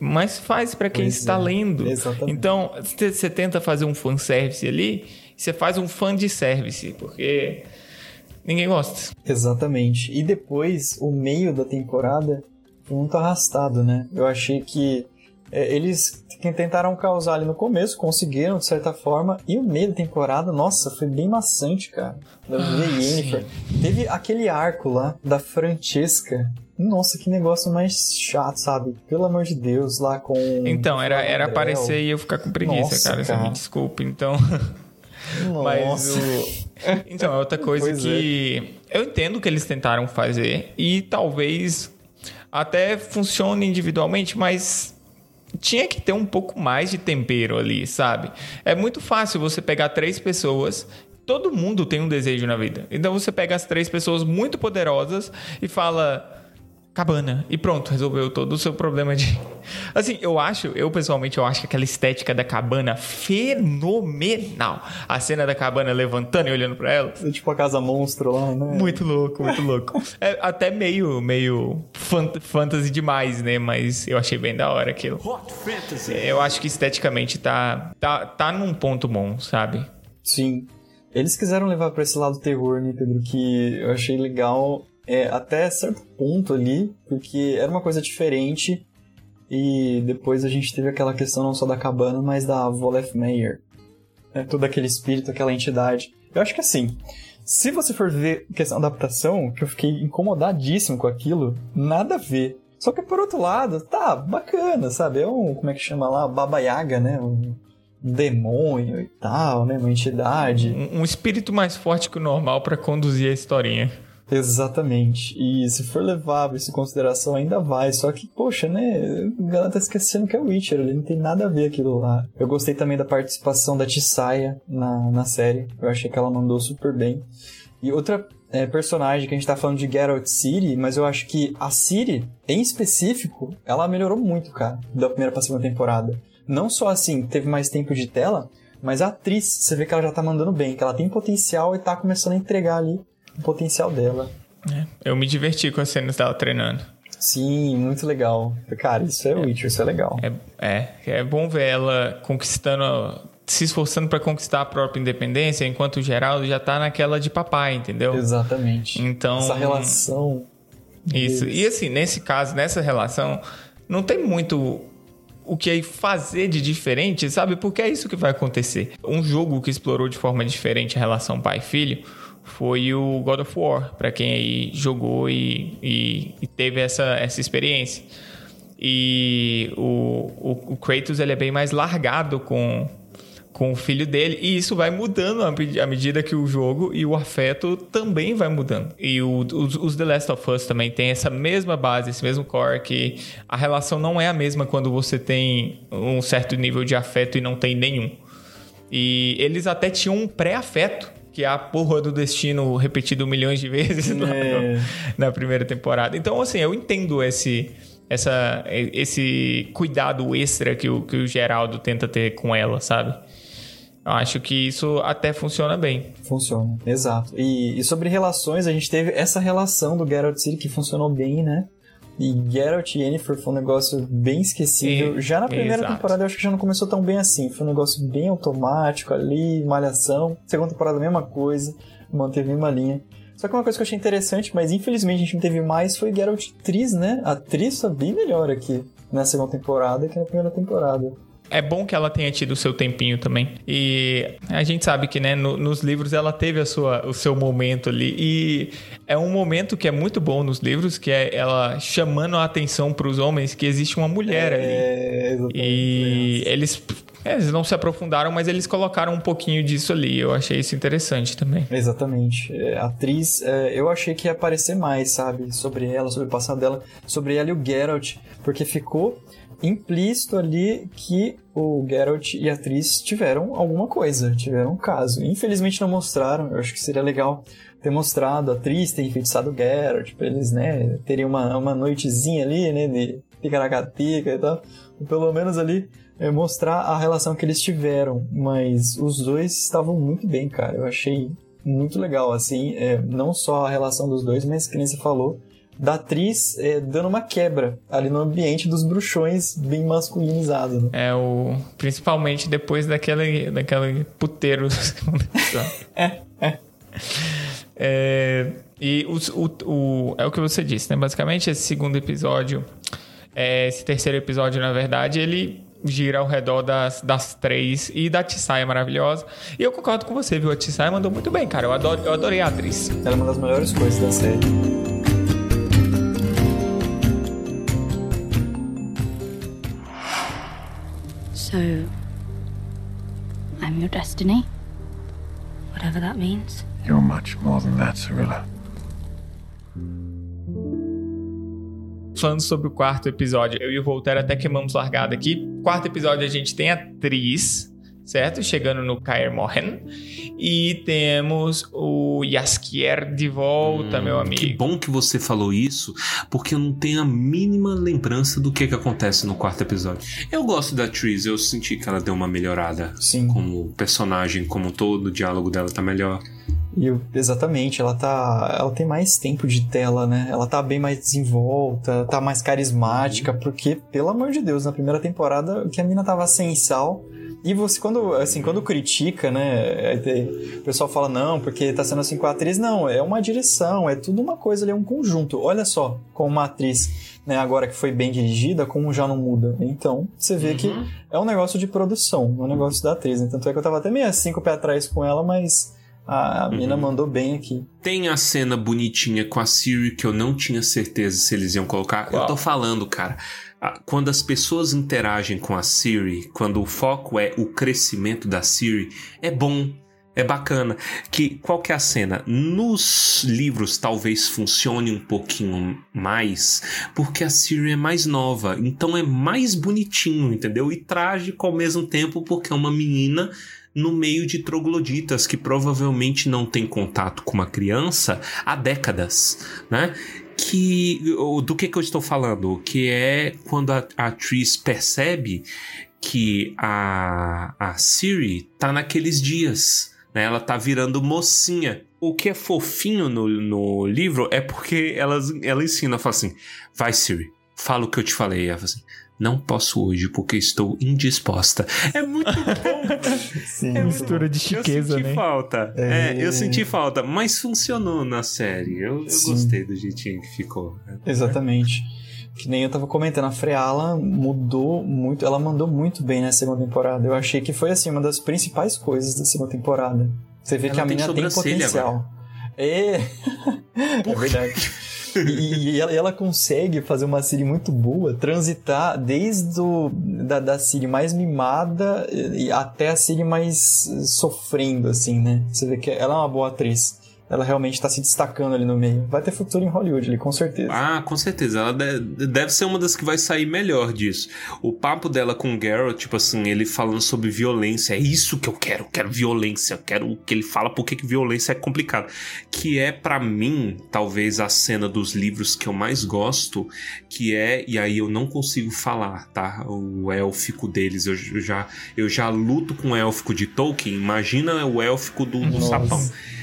Mas faz para quem pois está é, lendo. Exatamente. Então, você tenta fazer um fanservice ali, você faz um fã de service, porque ninguém gosta. Exatamente. E depois, o meio da temporada foi muito arrastado, né? Eu achei que é, eles tentaram causar ali no começo, conseguiram de certa forma, e o meio da temporada, nossa, foi bem maçante, cara. Da ah. Teve aquele arco lá da Francesca. Nossa, que negócio mais chato, sabe? Pelo amor de Deus, lá com. Então, era, era aparecer e eu ficar com preguiça, nossa, cara. cara. Me desculpe, então. [LAUGHS] Nossa. Mas o. Então, é outra coisa pois que é. eu entendo que eles tentaram fazer e talvez até funcione individualmente, mas tinha que ter um pouco mais de tempero ali, sabe? É muito fácil você pegar três pessoas todo mundo tem um desejo na vida. Então você pega as três pessoas muito poderosas e fala cabana. E pronto, resolveu todo o seu problema de. Assim, eu acho, eu pessoalmente, eu acho que aquela estética da cabana fenomenal. A cena da cabana levantando e olhando para ela. É tipo a casa monstro lá, né? Muito louco, muito louco. [LAUGHS] É até meio, meio fant fantasy demais, né? Mas eu achei bem da hora aquilo. Hot fantasy. Eu acho que esteticamente tá, tá, tá num ponto bom, sabe? Sim. Eles quiseram levar para esse lado terror, né, Pedro? Que eu achei legal é, até certo ponto ali, porque era uma coisa diferente. E depois a gente teve aquela questão não só da cabana, mas da Volef Meyer. É, todo aquele espírito, aquela entidade. Eu acho que assim, se você for ver questão da adaptação, que eu fiquei incomodadíssimo com aquilo, nada a ver. Só que por outro lado, tá, bacana, sabe? É um, como é que chama lá? Baba Yaga, né? Um demônio e tal, né? Uma entidade. Um, um espírito mais forte que o normal para conduzir a historinha. Exatamente. E se for levar isso em consideração, ainda vai. Só que, poxa, né? O galera tá esquecendo que é o Witcher, ele não tem nada a ver aquilo lá. Eu gostei também da participação da Tissaia na, na série. Eu achei que ela mandou super bem. E outra é, personagem que a gente tá falando de Geralt City, mas eu acho que a Ciri, em específico, ela melhorou muito, cara, da primeira pra segunda temporada. Não só assim, teve mais tempo de tela, mas a atriz, você vê que ela já tá mandando bem, que ela tem potencial e tá começando a entregar ali o potencial dela. É, eu me diverti com as cenas dela treinando. Sim, muito legal. Cara, isso é, é Witcher, isso é legal. É, é, é bom ver ela conquistando, se esforçando para conquistar a própria independência, enquanto o Geraldo já tá naquela de papai, entendeu? Exatamente. Então. Essa relação. Isso. Deles. E assim, nesse caso, nessa relação, não tem muito o que fazer de diferente, sabe? Porque é isso que vai acontecer. Um jogo que explorou de forma diferente a relação pai-filho foi o God of War, para quem aí jogou e, e, e, teve essa, essa experiência. E o, o, o, Kratos ele é bem mais largado com, com o filho dele, e isso vai mudando à medida que o jogo e o afeto também vai mudando. E o, os, os The Last of Us também tem essa mesma base, esse mesmo core, que a relação não é a mesma quando você tem um certo nível de afeto e não tem nenhum. E eles até tinham um pré-afeto que é a porra do destino repetido milhões de vezes [LAUGHS] é. na primeira temporada. Então, assim, eu entendo esse, essa, esse cuidado extra que o, que o Geraldo tenta ter com ela, sabe? Eu acho que isso até funciona bem. Funciona, exato. E, e sobre relações, a gente teve essa relação do Geralt City que funcionou bem, né? E Geralt e Yennefer foi um negócio bem esquecível. E, já na primeira exato. temporada eu acho que já não começou tão bem assim. Foi um negócio bem automático ali, malhação. Segunda temporada, mesma coisa. Manteve a mesma linha. Só que uma coisa que eu achei interessante, mas infelizmente a gente não teve mais, foi Geralt Tris, né? A Tris foi bem melhor aqui na segunda temporada que na primeira temporada é bom que ela tenha tido o seu tempinho também. E a gente sabe que, né, no, nos livros ela teve a sua, o seu momento ali. E é um momento que é muito bom nos livros, que é ela chamando a atenção para os homens que existe uma mulher é, ali. E eles é, eles não se aprofundaram, mas eles colocaram um pouquinho disso ali. Eu achei isso interessante também. Exatamente. É, a atriz, é, eu achei que ia aparecer mais, sabe? Sobre ela, sobre o passado dela, sobre ela e o Geralt, porque ficou implícito ali que o Geralt e a atriz tiveram alguma coisa, tiveram um caso. Infelizmente não mostraram, eu acho que seria legal ter mostrado a atriz ter enfeitiçado o Geralt, pra eles, né, terem uma, uma noitezinha ali, né, de ticaracatica e tal. Ou pelo menos ali é, mostrar a relação que eles tiveram. Mas os dois estavam muito bem, cara. Eu achei muito legal, assim, é, não só a relação dos dois, mas que nem você falou, da atriz é, dando uma quebra ali no ambiente dos bruxões bem masculinizado. Né? É, o, principalmente depois daquele, daquele puteiro. [LAUGHS] é, é. é. E o, o, o, é o que você disse, né? Basicamente, esse segundo episódio, é, esse terceiro episódio, na verdade, ele gira ao redor das, das três e da Tissai é maravilhosa. E eu concordo com você, viu? A Tissai mandou muito bem, cara. Eu, adoro, eu adorei a atriz. Ela é uma das melhores coisas da série. So, I'm your destiny? Whatever that means? You're much more than that, Cirilla. falando sobre o quarto episódio, eu e o Voltaire até queimamos largada aqui. Quarto episódio a gente tem a atriz, certo? Chegando no Kair Mohen. E temos o Yaskier de volta, hum, meu amigo. Que bom que você falou isso, porque eu não tenho a mínima lembrança do que, que acontece no quarto episódio. Eu gosto da atriz, eu senti que ela deu uma melhorada. Sim. Como personagem, como todo, o diálogo dela tá melhor. E exatamente, ela tá. Ela tem mais tempo de tela, né? Ela tá bem mais desenvolta, tá mais carismática, porque, pelo amor de Deus, na primeira temporada que a mina tava sem sal. E você, quando, assim, quando critica, né? O pessoal fala, não, porque tá sendo assim com a atriz. Não, é uma direção, é tudo uma coisa ali, é um conjunto. Olha só, como uma atriz, né, agora que foi bem dirigida, como já não muda. Então, você vê uhum. que é um negócio de produção, é um negócio da atriz. Né? Tanto é que eu tava até meio assim com o pé atrás com ela, mas a, a mina uhum. mandou bem aqui. Tem a cena bonitinha com a Siri que eu não tinha certeza se eles iam colocar. Eu tô falando, cara. Quando as pessoas interagem com a Siri, quando o foco é o crescimento da Siri, é bom. É bacana. Que qual que é a cena? Nos livros talvez funcione um pouquinho mais, porque a Siri é mais nova, então é mais bonitinho, entendeu? E trágico ao mesmo tempo, porque é uma menina no meio de trogloditas que provavelmente não tem contato com uma criança há décadas, né? Que do que, que eu estou falando? Que é quando a, a atriz percebe que a, a Siri tá naqueles dias, né? Ela tá virando mocinha. O que é fofinho no, no livro é porque ela, ela ensina, fala assim: vai Siri, fala o que eu te falei. Ela fala assim: não posso hoje porque estou indisposta. É muito bom. [LAUGHS] Sim, é mistura de chiqueza, eu senti né? falta. É... é... eu senti falta, mas funcionou na série. Eu, eu gostei do jeitinho que ficou. Exatamente. Que nem eu tava comentando, a Freala mudou muito, ela mandou muito bem na segunda temporada. Eu achei que foi assim uma das principais coisas da segunda temporada. Você vê ela que a menina tem potencial. Agora. É, [LAUGHS] é verdade e, e ela, ela, consegue fazer uma Siri muito boa, transitar desde o, da, da Siri mais mimada e, até a Siri mais sofrendo, assim, né? Você vê que ela é uma boa atriz ela realmente está se destacando ali no meio. Vai ter futuro em Hollywood ali, com certeza. Ah, com certeza. Ela deve ser uma das que vai sair melhor disso. O papo dela com o Geralt, tipo assim, ele falando sobre violência. É isso que eu quero. Quero violência. Eu quero que ele fala porque que violência é complicado. Que é, para mim, talvez a cena dos livros que eu mais gosto, que é, e aí eu não consigo falar, tá? O élfico deles. Eu, já, eu já luto com o élfico de Tolkien. Imagina o élfico do, do sapão.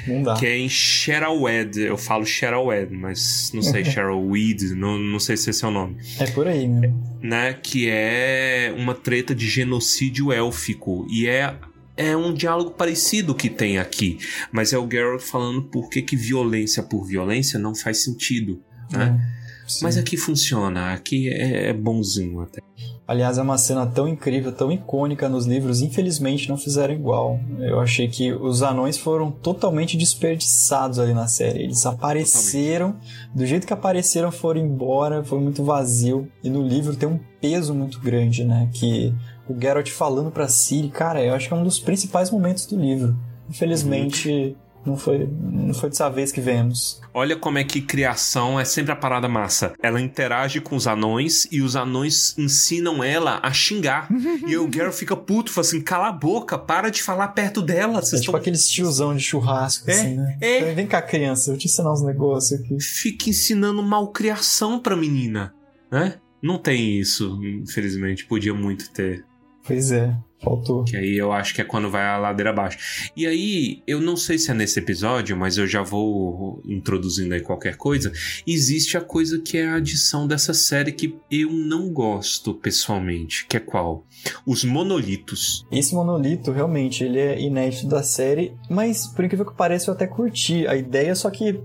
Não dá. Que é em Sheralwed. Eu falo Sheralwed, mas não sei, [LAUGHS] Sheralweed, não, não sei se esse é o nome. É por aí, né? né? Que é uma treta de genocídio élfico. E é é um diálogo parecido que tem aqui, mas é o Geralt falando por que, que violência por violência não faz sentido, né? É, mas aqui funciona, aqui é, é bonzinho até. Aliás, é uma cena tão incrível, tão icônica nos livros, infelizmente não fizeram igual. Eu achei que os anões foram totalmente desperdiçados ali na série. Eles apareceram, totalmente. do jeito que apareceram, foram embora, foi muito vazio. E no livro tem um peso muito grande, né? Que o Geralt falando pra Ciri, cara, eu acho que é um dos principais momentos do livro. Infelizmente, Não foi, não foi dessa vez que vemos. Olha como é que criação é sempre a parada massa. Ela interage com os anões e os anões ensinam ela a xingar. e o Gary [LAUGHS] fica puto, fala assim: cala a boca, para de falar perto dela. É tipo tão... aqueles tiozão de churrasco, É, assim, né? é. Então, Vem cá, criança, eu vou te ensinar uns negócios aqui. Fica ensinando malcriação pra menina, né? Não tem isso, infelizmente. Podia muito ter. Pois é, faltou. Que aí eu acho que é quando vai a ladeira abaixo. E aí, eu não sei se é nesse episódio, mas eu já vou introduzindo aí qualquer coisa. Existe a coisa que é a adição dessa série que eu não gosto pessoalmente, que é qual? Os monolitos. Esse monolito, realmente, ele é inédito da série, mas por incrível que pareça, eu até curti a ideia, só que,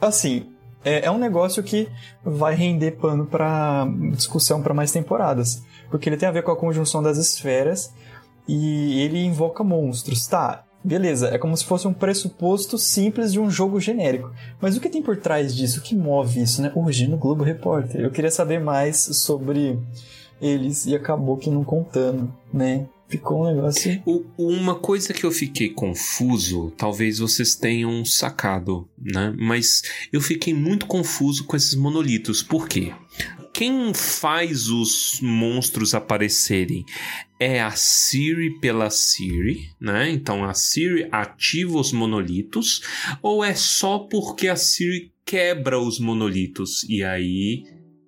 assim, é, é um negócio que vai render pano pra discussão para mais temporadas. Porque ele tem a ver com a conjunção das esferas e ele invoca monstros. Tá, beleza, é como se fosse um pressuposto simples de um jogo genérico. Mas o que tem por trás disso? O que move isso, né? Hoje no Globo Repórter. Eu queria saber mais sobre eles e acabou que não contando, né? Ficou um negócio. Uma coisa que eu fiquei confuso, talvez vocês tenham sacado, né? Mas eu fiquei muito confuso com esses monolitos. Por quê? Quem faz os monstros aparecerem é a Siri pela Siri, né? Então a Siri ativa os monolitos, ou é só porque a Siri quebra os monolitos e aí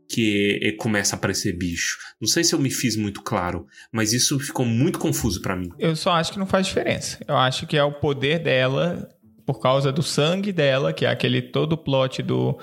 que começa a aparecer bicho? Não sei se eu me fiz muito claro, mas isso ficou muito confuso pra mim. Eu só acho que não faz diferença. Eu acho que é o poder dela, por causa do sangue dela, que é aquele todo plot do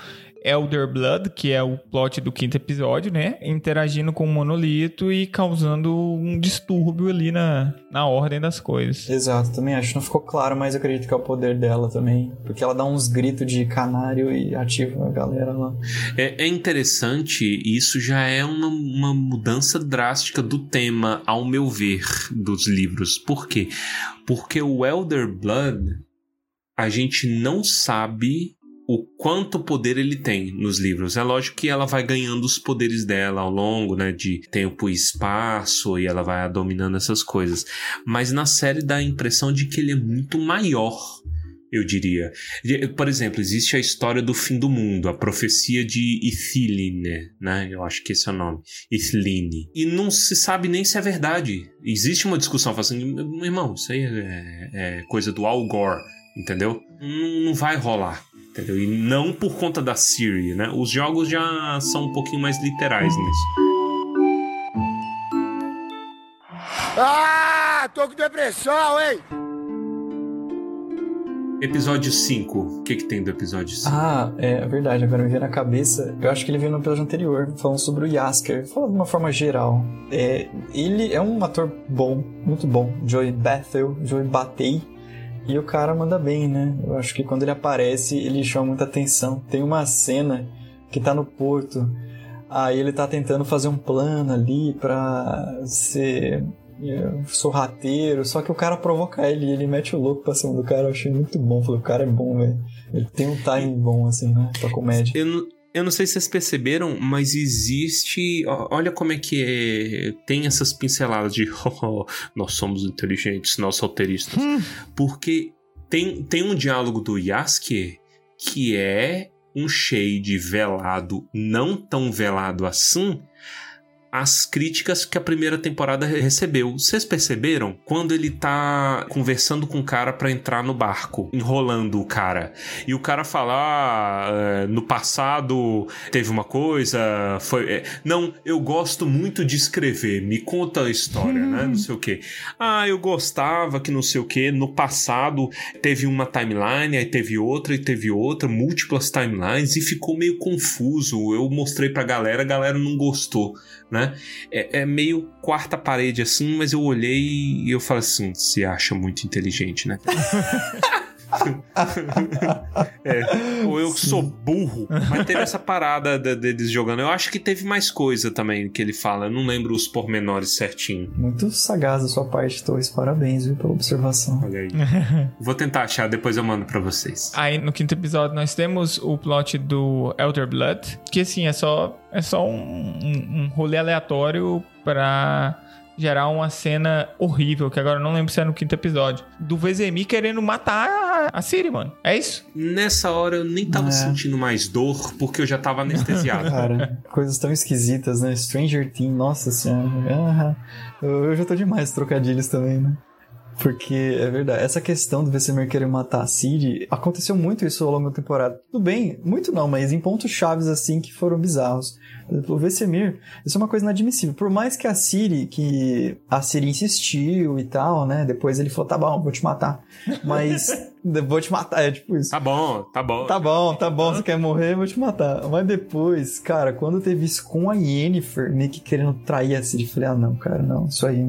Elder Blood, que é o plot do quinto episódio, né? Interagindo com o monolito e causando um distúrbio ali na, na ordem das coisas. Exato, também acho. Não ficou claro, mas eu acredito que é o poder dela também. Porque ela dá uns gritos de canário e ativa a galera lá. É, é interessante, e isso já é uma, uma mudança drástica do tema, ao meu ver, dos livros. Por quê? Porque o Elder Blood, a gente não sabe o quanto poder ele tem nos livros. É lógico que ela vai ganhando os poderes dela ao longo, né, de tempo e espaço, e ela vai dominando essas coisas. Mas na série dá a impressão de que ele é muito maior, eu diria. Por exemplo, existe a história do fim do mundo, a profecia de Ithilne, né? Eu acho que esse é o nome. Ithline. E não se sabe nem se é verdade. Existe uma discussão falando assim, irmão, isso aí é, é coisa do Al Gore, entendeu? Não, não vai rolar. Entendeu? E não por conta da Siri, né? Os jogos já são um pouquinho mais literais nisso. Ah, tô com depressão, hein? Episódio 5. O que, que tem do episódio 5? Ah, é verdade, agora me veio na cabeça. Eu acho que ele veio no episódio anterior, falando sobre o Yasker. Falando de uma forma geral. É, ele é um ator bom, muito bom. Joey Bethel, Joey Batei. E o cara manda bem, né? Eu acho que quando ele aparece, ele chama muita atenção. Tem uma cena que tá no porto. Aí ele tá tentando fazer um plano ali pra ser é, sorrateiro, só que o cara provoca ele ele mete o louco pra cima do cara. Eu achei muito bom. Falei, o cara é bom, velho. Ele tem um timing bom, assim, né? Pra comédia. Eu não, eu não sei se vocês perceberam, mas existe. Olha como é que é, tem essas pinceladas de [LAUGHS] "Oh, nós somos inteligentes, nós roteiristas. Porque tem, tem um diálogo do Yasker que é um shade velado, não tão velado assim, as críticas que a primeira temporada re- recebeu. Vocês perceberam? Quando ele tá conversando com o cara pra entrar no barco, enrolando o cara. E o cara fala: ah, é, no passado teve uma coisa, foi. é, não, eu gosto muito de escrever, me conta a história, né? [LAUGHS] Não sei o quê. Ah, eu gostava que não sei o quê. No passado teve uma timeline, aí teve outra e teve outra, múltiplas timelines, e ficou meio confuso. Eu mostrei pra galera, a galera não gostou, né? É, é meio quarta parede assim, mas eu olhei e eu falei assim: se acha muito inteligente, né? [LAUGHS] [LAUGHS] É, ou eu que sou burro. Mas teve essa parada de- deles jogando. Eu acho que teve mais coisa também que ele fala. Eu não lembro os pormenores certinho. Muito sagaz da sua parte, Torres. Parabéns, viu, pela observação. Olha aí. [LAUGHS] Vou tentar achar, depois eu mando pra vocês. Aí no quinto episódio nós temos o plot do Elder Blood, que assim, é só, é só um, um, um rolê aleatório pra gerar uma cena horrível, que agora eu não lembro se é no quinto episódio, do Vezemi querendo matar matar a Siri, mano. É isso? Nessa hora eu nem tava É. sentindo mais dor porque eu já tava anestesiado. [LAUGHS] Cara, coisas tão esquisitas, né? Stranger Things, nossa senhora. Eu, eu já tô demais trocadilhos também, né? Porque é verdade, essa questão do Vesemir querer matar a Ciri, aconteceu muito isso ao longo da temporada. Tudo bem, muito não, mas em pontos chaves assim que foram bizarros. Por exemplo, o Vesemir, isso é uma coisa inadmissível. Por mais que a Ciri, que a Ciri insistiu e tal, né? Depois ele falou, tá bom, vou te matar. Mas, [LAUGHS] vou te matar, é tipo isso. Tá bom, tá bom. Tá bom, tá bom, você quer morrer, vou te matar. Mas depois, cara, quando teve isso com a Yennefer, meio que querendo trair a Ciri, falei, ah não, cara, não, isso aí.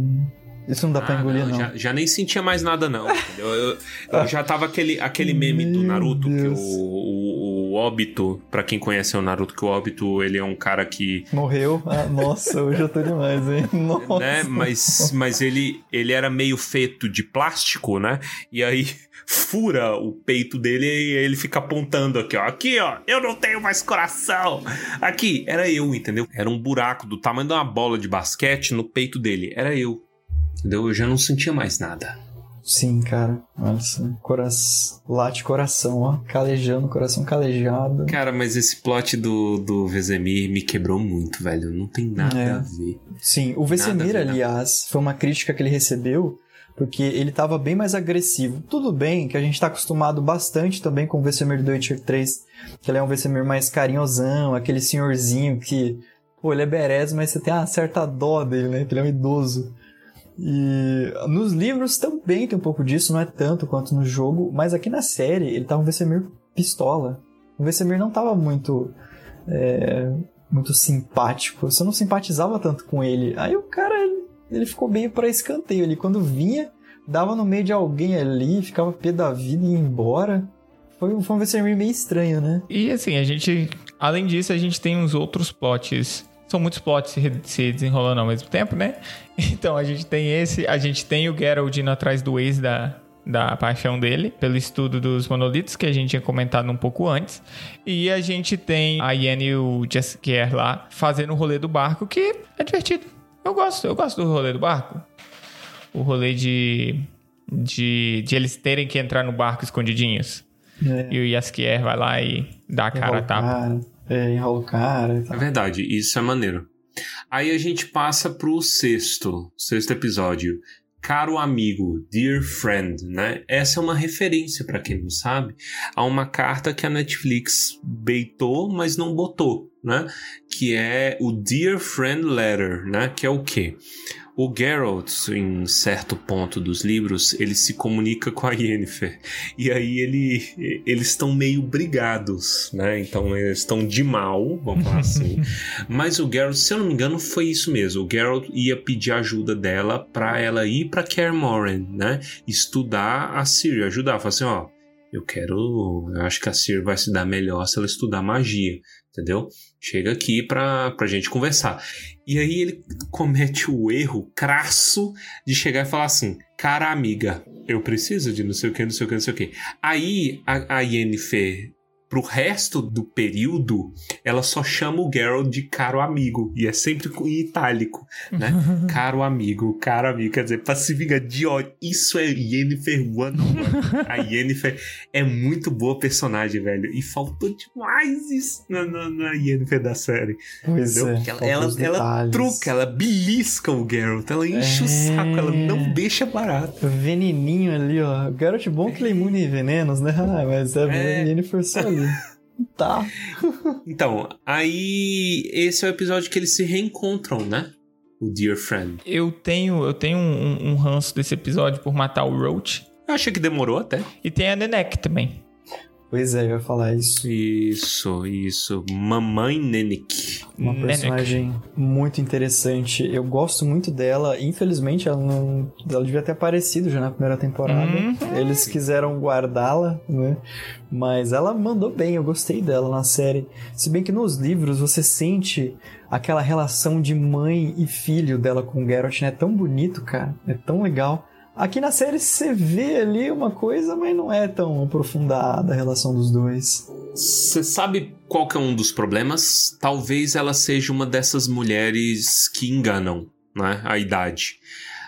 Isso não dá pra Ah, engolir, não. Já, já nem sentia mais nada, não. entendeu? Eu, eu já tava aquele, aquele meme do Naruto, que Deus. o, o, o Obito, pra quem conhece o Naruto, que o Obito, ele é um cara que Morreu? Ah, nossa, hoje eu tô demais, hein? [LAUGHS] Nossa. né? Mas, mas ele, ele era meio feito de plástico, né? E aí fura o peito dele e ele fica apontando aqui, ó. Aqui, ó, eu não tenho mais coração. Aqui, era eu, entendeu? Era um buraco do tamanho de uma bola de basquete no peito dele. Era eu. Entendeu? Eu já não sentia mais nada. Sim, cara. Olha só. Coração. Late coração, ó. Calejando, coração calejado. Cara, mas esse plot do, do Vezemir me quebrou muito, velho. Não tem nada É. a ver. Sim, o Nada a Vesemir, ver, nada. aliás, foi uma crítica que ele recebeu, porque ele tava bem mais agressivo. Tudo bem que a gente tá acostumado bastante também com o Vesemir do Witcher 3, que ele é um Vesemir mais carinhosão, aquele senhorzinho que, pô, ele é berés, mas você tem uma certa dó dele, né? Que ele é um idoso. E nos livros também tem um pouco disso, não é tanto quanto no jogo, mas aqui na série ele tá um Vesemir pistola. O Vesemir não tava muito é, muito simpático. Você não simpatizava tanto com ele. Aí o cara, ele, ficou meio pra escanteio ali. Quando vinha, dava no meio de alguém ali, ficava pé da vida e ia embora. Foi, um- foi um Vesemir meio estranho, né? E assim, a gente. Além disso, a gente tem uns outros plots. São muitos plots se, se desenrolando ao mesmo tempo, né? [LAUGHS] Então a gente tem esse, a gente tem o Geralt indo atrás do ex da, da paixão dele, pelo estudo dos monolitos, que a gente tinha comentado um pouco antes. E a gente tem a Yen e o Jaskier lá fazendo o rolê do barco, que é divertido. Eu gosto, eu gosto do rolê do barco. O rolê de. De, de eles terem que entrar no barco escondidinhos. É, E o Yaskier vai lá e dá a cara a tapa. É, enrola o cara e É tal. verdade, isso é maneiro. Aí a gente passa pro sexto, sexto episódio. Caro amigo, dear friend, né? Essa é uma referência, pra quem não sabe, a uma carta que a Netflix beitou, mas não botou, né? Que é o Dear Friend Letter, né? Que é o quê? O Geralt, em certo ponto dos livros, ele se comunica com a Yennefer. E aí ele, eles estão meio brigados, né? Então eles estão de mal, vamos falar assim. [LAUGHS] Mas o Geralt, se eu não me engano, foi isso mesmo. O Geralt ia pedir ajuda dela pra ela ir pra Kaer Morhen, né? Estudar a Ciri, ajudar. Falar assim, ó, eu quero... Eu acho que a Ciri vai se dar melhor se ela estudar magia, entendeu? Chega aqui pra, pra gente conversar. E aí ele comete o erro crasso de chegar e falar assim, cara amiga, eu preciso de não sei o que, não sei o que, não sei o que. Aí a, a Yennefer, pro resto do período, ela só chama o Geralt de caro amigo. E é sempre em itálico, né? [LAUGHS] caro amigo, caro amigo. Quer dizer, pra se vingar de ódio. Isso é Yennefer one on one. A Yennefer é muito boa personagem, velho. E faltou demais isso na, na, na Yennefer da série. Pois Entendeu? é, ela, ela, ela truca, ela belisca o Geralt, ela enche o É. saco, ela não deixa barato. Veneninho ali, ó. Garot bom que ele é imune a venenos, né? [LAUGHS] Ah, mas a É. Yennefer só Tá. Então, aí esse é o episódio que eles se reencontram, né? O Dear Friend. Eu tenho, eu tenho um, um- um ranço desse episódio por matar o Roach. Eu achei que demorou até. E tem a Nenek também. Pois é, eu ia falar isso. Isso, isso. Mamãe Nenek. Uma Nenek. personagem muito interessante. Eu gosto muito dela. Infelizmente, ela não. Ela devia ter aparecido já na primeira temporada. Uhum. Eles quiseram guardá-la, né? Mas ela mandou bem, eu gostei dela na série. Se bem que nos livros você sente aquela relação de mãe e filho dela com o Geralt, né? É tão bonito, cara. É tão legal. Aqui na série você vê ali uma coisa, mas não é tão aprofundada a relação dos dois. Você sabe qual que é um dos problemas? Talvez ela seja uma dessas mulheres que enganam, né? A idade.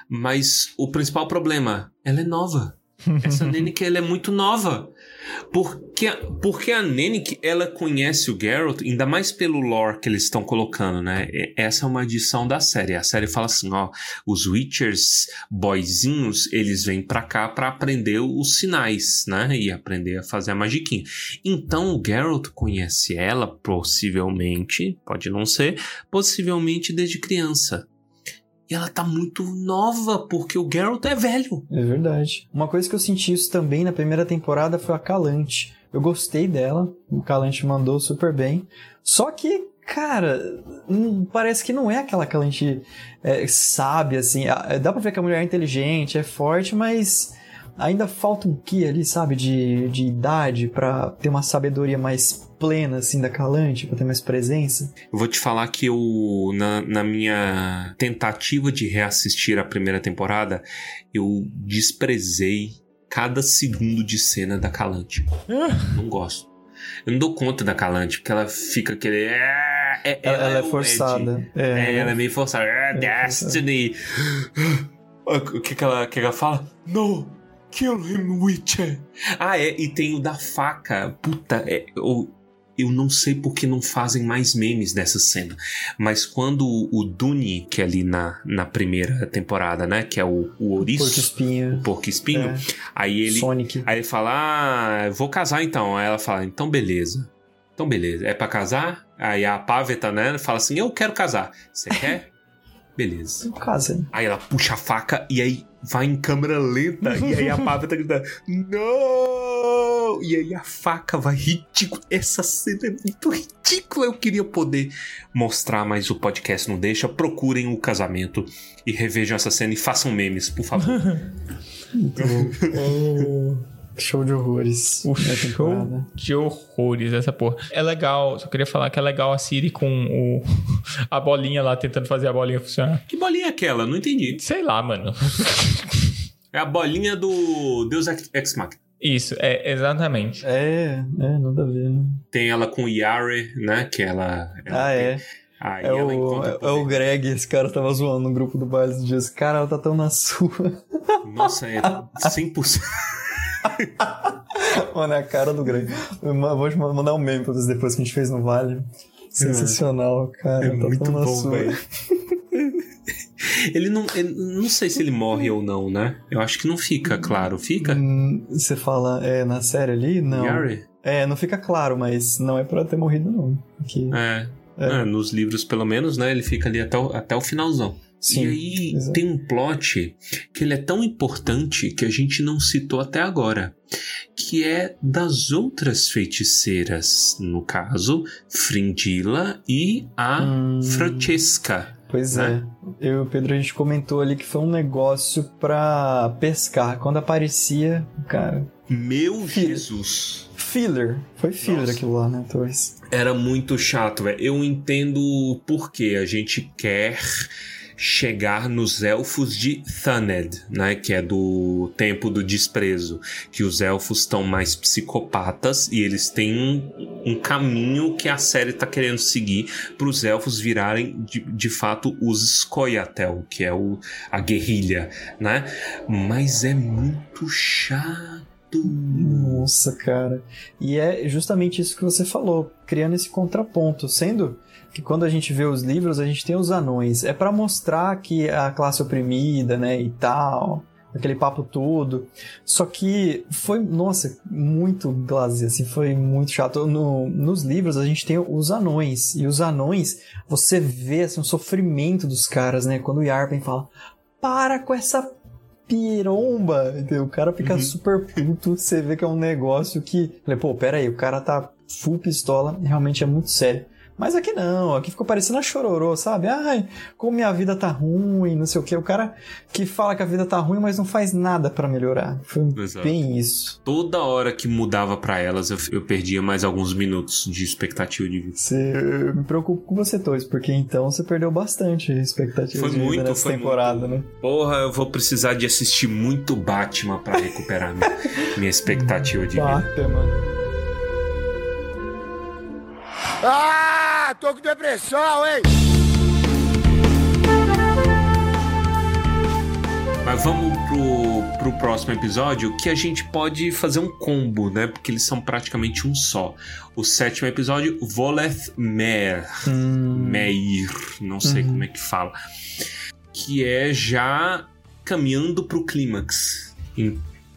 Mas o principal problema, ela é nova. [LAUGHS] Essa Nennick, ela é muito nova. Porque, porque a Nennick, ela conhece o Geralt, ainda mais pelo lore que eles estão colocando, né? Essa é uma edição da série. A série fala assim, ó, os Witchers boyzinhos, eles vêm pra cá pra aprender os sinais, né? E aprender a fazer a magiquinha. Então o Geralt conhece ela, possivelmente, pode não ser, possivelmente desde criança. E ela tá muito nova, porque o Geralt é velho. É verdade. Uma coisa que eu senti isso também na primeira temporada foi a Calante. Eu gostei dela, o Calante mandou super bem. Só que, cara, parece que não é aquela Calante é, sábia, assim. Dá pra ver que a mulher é inteligente, é forte, mas ainda falta um quê ali, sabe, de, de idade para ter uma sabedoria mais plena, assim, da Calante, pra ter mais presença? Eu vou te falar que eu, na, na minha tentativa de reassistir a primeira temporada, eu desprezei cada segundo de cena da Calante. Não gosto. Eu não dou conta da Calante, porque ela fica aquele. É, é, ela, ela, é, é forçada. É, é, ela é meio forçada. É, Destiny. [GASPS] O que, que, ela, que ela fala? No! Kill him, Witcher! Ah, é, e tem o da faca. Puta, é, o, eu não sei por que não fazem mais memes dessa cena. Mas quando o Duni, que é ali na, na primeira temporada, né? Que é o, o ouriço. Porco espinho. O porco espinho. É. Aí ele. Sonic. Aí ele fala: Ah, vou casar então. Aí ela fala: Então beleza. Então beleza. É para casar? Aí a Paveta, né? Fala assim: Eu quero casar. Você quer? [LAUGHS] Beleza. Casa. Aí ela puxa a faca e aí vai em câmera lenta. e aí a [LAUGHS] Paveta tá gritando: Não! E aí a faca vai ridículo. Essa cena é muito ridícula. Eu queria poder mostrar, mas o podcast não deixa. Procurem o casamento e revejam essa cena e façam memes, por favor. [LAUGHS] muito bom. [LAUGHS] Show de horrores. O show de horrores, essa porra. É legal, só queria falar que é legal a Siri com o, [LAUGHS] a bolinha lá, tentando fazer a bolinha funcionar. Que bolinha é aquela? Não entendi. Sei lá, mano. [LAUGHS] É a bolinha do Deus Ex Machina. Isso, é, exatamente. É, é, nada a ver, né? Tem ela com Yare, né? Que ela. ela ah, tem... é. Aí é, o, é, é, o Greg, esse cara tava zoando no grupo do baile dos dias. Cara, ela tá tão na sua. Nossa, é [LAUGHS] 100%. [LAUGHS] Mano, é a cara do Greg. Vou te mandar um meme pra vocês depois que a gente fez no Vale. Sensacional, cara. É tá muito bom, velho. Ele não. Ele, não sei se ele morre ou não, né? Eu acho que não fica claro. Fica? Hum, você fala é, na série ali? Não. Gary? É, não fica claro, mas não é pra ter morrido, não. É. É. é. nos livros, pelo menos, né? Ele fica ali até o, até o finalzão. Sim, e aí exato. tem um plot que ele é tão importante que a gente não citou até agora, que é das outras feiticeiras, no caso, Frindila e a Hum. Francesca. Pois né? é. Eu e o Pedro, a gente comentou ali que foi um negócio pra pescar. Quando aparecia, cara. Meu Filho. Jesus. Filler. Foi filler Nossa. aquilo lá, né, Torres? Era muito chato, velho. Eu entendo por que a gente quer chegar nos elfos de Thaned, né, que é do tempo do desprezo, que os elfos estão mais psicopatas e eles têm um, um caminho que a série tá querendo seguir para os elfos virarem de, de fato os Scoia'tael, que é o, a guerrilha, né? Mas é muito chato. Nossa, cara. E é justamente isso que você falou, criando esse contraponto, sendo que quando a gente vê os livros, a gente tem os anões. É pra mostrar que a classe oprimida, né, e tal, aquele papo todo. Só que foi, nossa, muito blasé, assim, foi muito chato. No, nos livros a gente tem os anões, e os anões, você vê assim, o sofrimento dos caras, né, quando o Yarpen fala, para com essa piromba, entendeu? O cara fica super puto, você vê que é um negócio que, pô, pera aí, o cara tá full pistola, realmente é muito sério. Mas aqui não, aqui ficou parecendo a chororô, sabe? Ai, como minha vida tá ruim, não sei o que. O cara que fala que a vida tá ruim, mas não faz nada pra melhorar. Foi Exato. bem isso. Toda hora que mudava pra elas, eu, eu perdia mais alguns minutos de expectativa de vida. Você, eu me preocupo com você, Torres, porque então você perdeu bastante expectativa Foi de vida muito, nessa foi temporada, muito. né? Porra, eu vou precisar de assistir muito Batman pra recuperar minha, [LAUGHS] minha expectativa de vida. Batman. Ah, tô com depressão, hein? Mas vamos pro, pro próximo episódio que a gente pode fazer um combo, né? Porque eles são praticamente um só. O sétimo episódio, Voleth Mer. Meir, não sei como é que fala. Que é já caminhando pro clímax.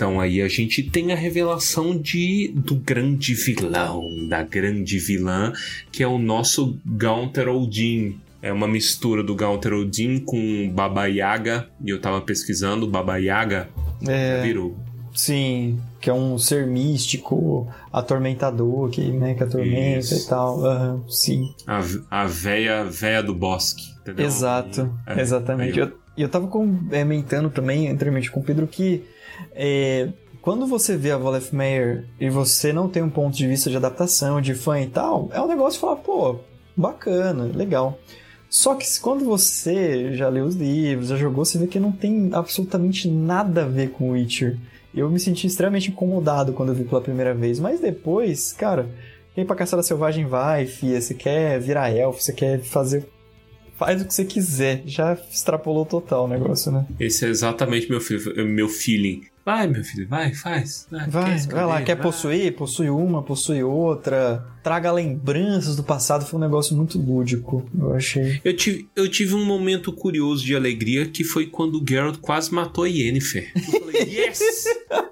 Então aí a gente tem a revelação de do grande vilão, da grande vilã, que é o nosso Gaunter Odin. É uma mistura do Gaunter Odin com Baba Yaga. E eu tava pesquisando, Baba Yaga É, virou. sim, que é um ser místico, atormentador, que, né, que atormenta Isso. e tal. Aham, sim. A, a véia, véia do bosque. Entendeu? Exato, É, exatamente. aí E eu, e eu tava comentando também anteriormente com o Pedro que é, quando você vê a Volef Meyer e você não tem um ponto de vista de adaptação, de fã e tal, é um negócio de falar, pô, bacana, legal. Só que quando você já leu os livros, já jogou, você vê que não tem absolutamente nada a ver com Witcher. Eu me senti extremamente incomodado quando eu vi pela primeira vez, mas depois, cara, quem pra caçada selvagem vai, fia, você quer virar elfo, você quer fazer faz o que você quiser. Já extrapolou total o negócio, né? Esse é exatamente meu, meu feeling. Vai, meu filho, vai, faz. Vai, Vai, vai lá, quer vai. possuir? Possui uma, possui outra. Traga lembranças do passado. Foi um negócio muito lúdico, eu achei. Eu tive, eu tive um momento curioso de alegria que foi quando o Geralt quase matou a Yennefer. Eu falei, yes! [LAUGHS]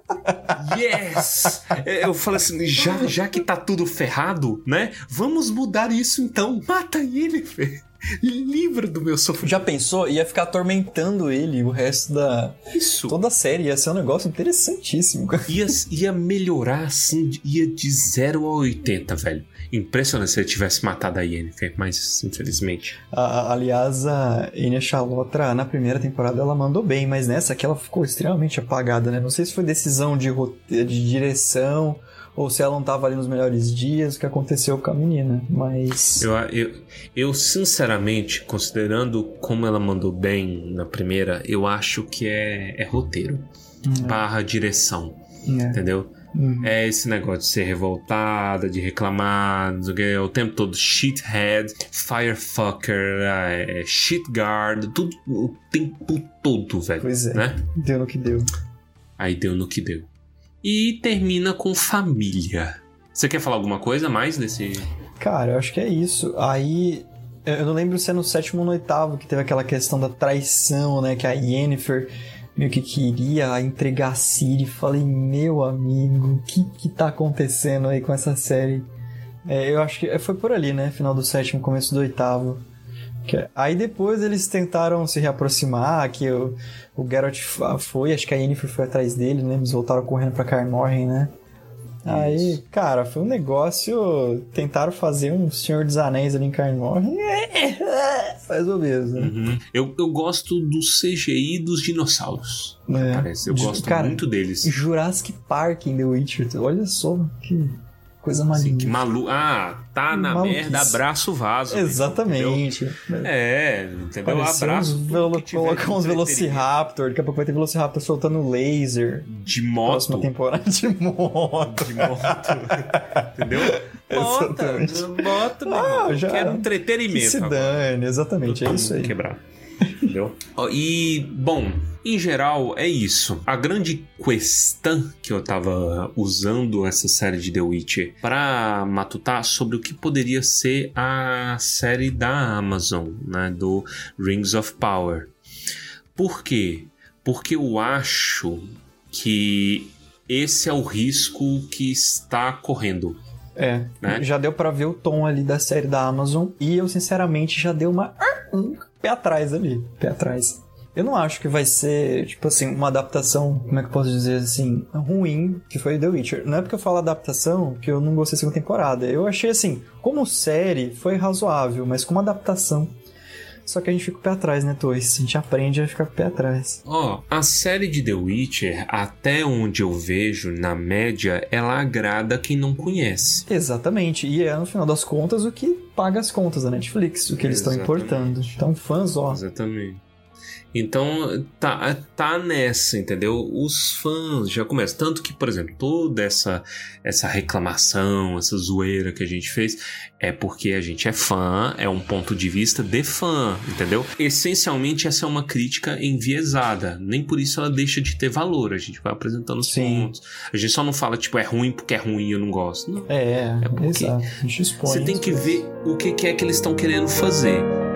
Yes! É, Eu falei assim, já, já que tá tudo ferrado, né? Vamos mudar isso então. Mata a Yennefer. Livra do meu sofrimento. Já pensou? Ia ficar atormentando ele o resto da. Isso. Toda a série. Ia ser um negócio interessantíssimo. Ia, ia melhorar assim, ia de 0 a 80, velho. Impressionante se ele tivesse matado a Yennefer, mas infelizmente. A- aliás, a Enya Chalotra, na primeira temporada, ela mandou bem, mas nessa aqui ela ficou extremamente apagada, né? Não sei se foi decisão de, de direção ou se ela não tava ali nos melhores dias, o que aconteceu com a menina, mas... Eu, eu, eu, sinceramente, considerando como ela mandou bem na primeira, eu acho que é, é roteiro. Barra direção, É. entendeu? Uhum. É esse negócio de ser revoltada, de reclamar, o tempo todo shithead, firefucker, é, shitguard, tudo o tempo todo, velho. Pois é. Né? Deu no que deu. Aí deu no que deu. E termina com família. Você quer falar alguma coisa mais desse. Cara, eu acho que é isso. Aí, eu não lembro se é no sétimo ou no oitavo que teve aquela questão da traição, né? Que a Yennefer meio que queria entregar a Ciri. Falei, meu amigo, o que que tá acontecendo aí com essa série? É, eu acho que foi por ali, né? Final do sétimo, começo do oitavo. Que- Aí depois eles tentaram se reaproximar, que o, o Geralt foi, acho que a Yennefer foi atrás dele, né? Eles voltaram correndo pra Carmorhen, né? Aí, cara, foi um negócio. Tentaram fazer um Senhor dos Anéis ali em Carmorhen. Faz [LAUGHS] o mesmo. Uhum. Eu, eu gosto do CGI dos dinossauros. É. Parece. Eu gosto cara, muito deles. Jurassic Park em The Witcher. Olha só que coisa Assim, maligna. que malu... Ah, tá na Maluquice. merda, abraço vaso. entendeu? Exatamente. É, entendeu? Abraço. uns velo... que Colocar uns. Velociraptor. Daqui a pouco vai ter Velociraptor soltando laser. De Próxima moto. temporada de moto. De moto. [LAUGHS] entendeu? Exatamente. Moto, moto, meu Ah, já- Quero Que entretenimento. se agora. dane, exatamente, é isso aí. Quebrar. Entendeu? E, bom, em geral, é isso. A grande questão que eu tava usando essa série de The Witcher pra matutar sobre o que poderia ser a série da Amazon, né? Do Rings of Power. Por quê? Porque eu acho que esse é o risco que está correndo. É, Né? já deu pra ver o tom ali da série da Amazon e eu sinceramente já dei uma um pé atrás ali, pé atrás. Eu não acho que vai ser, tipo assim, uma adaptação, como é que eu posso dizer assim, ruim, que foi The Witcher. Não é porque eu falo adaptação que eu não gostei da segunda temporada. Eu achei assim, como série foi razoável, mas como adaptação. Só que a gente fica o pé atrás, né, Torres? A gente aprende a ficar com o pé atrás. Ó, a série de The Witcher, até onde eu vejo, na média, ela agrada quem não conhece. Exatamente. E é, no final das contas, o que paga as contas da Netflix, o que eles estão importando. Então, fãs, ó. Exatamente. Então, tá, tá nessa, entendeu? Os fãs já começam. Tanto que, por exemplo, toda essa, essa reclamação, essa zoeira que a gente fez, é porque a gente é fã, é um ponto de vista de fã, entendeu? Essencialmente, essa é uma crítica enviesada. Nem por isso ela deixa de ter valor. A gente vai apresentando os pontos. A gente só não fala, tipo, é ruim porque é ruim e eu não gosto. Não. É, É porque exato. A gente expõe. Você tem que ver o que é que eles estão querendo fazer.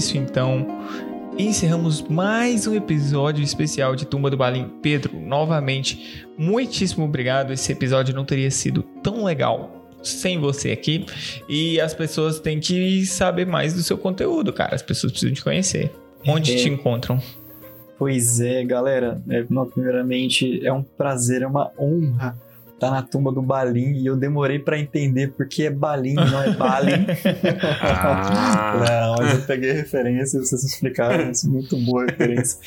Isso, então, encerramos mais um episódio especial de Tumba do Balim. Pedro, novamente, muitíssimo obrigado. Esse episódio não teria sido tão legal sem você aqui. E as pessoas têm que saber mais do seu conteúdo, cara. As pessoas precisam te conhecer. Onde É. te encontram? Pois é, galera. É, primeiramente, é um prazer, é uma honra estar na tumba do Balim. E eu demorei pra entender porque é Balim, não é Balim. Ah. [LAUGHS] não, mas eu peguei referência, vocês explicaram isso. Muito boa referência.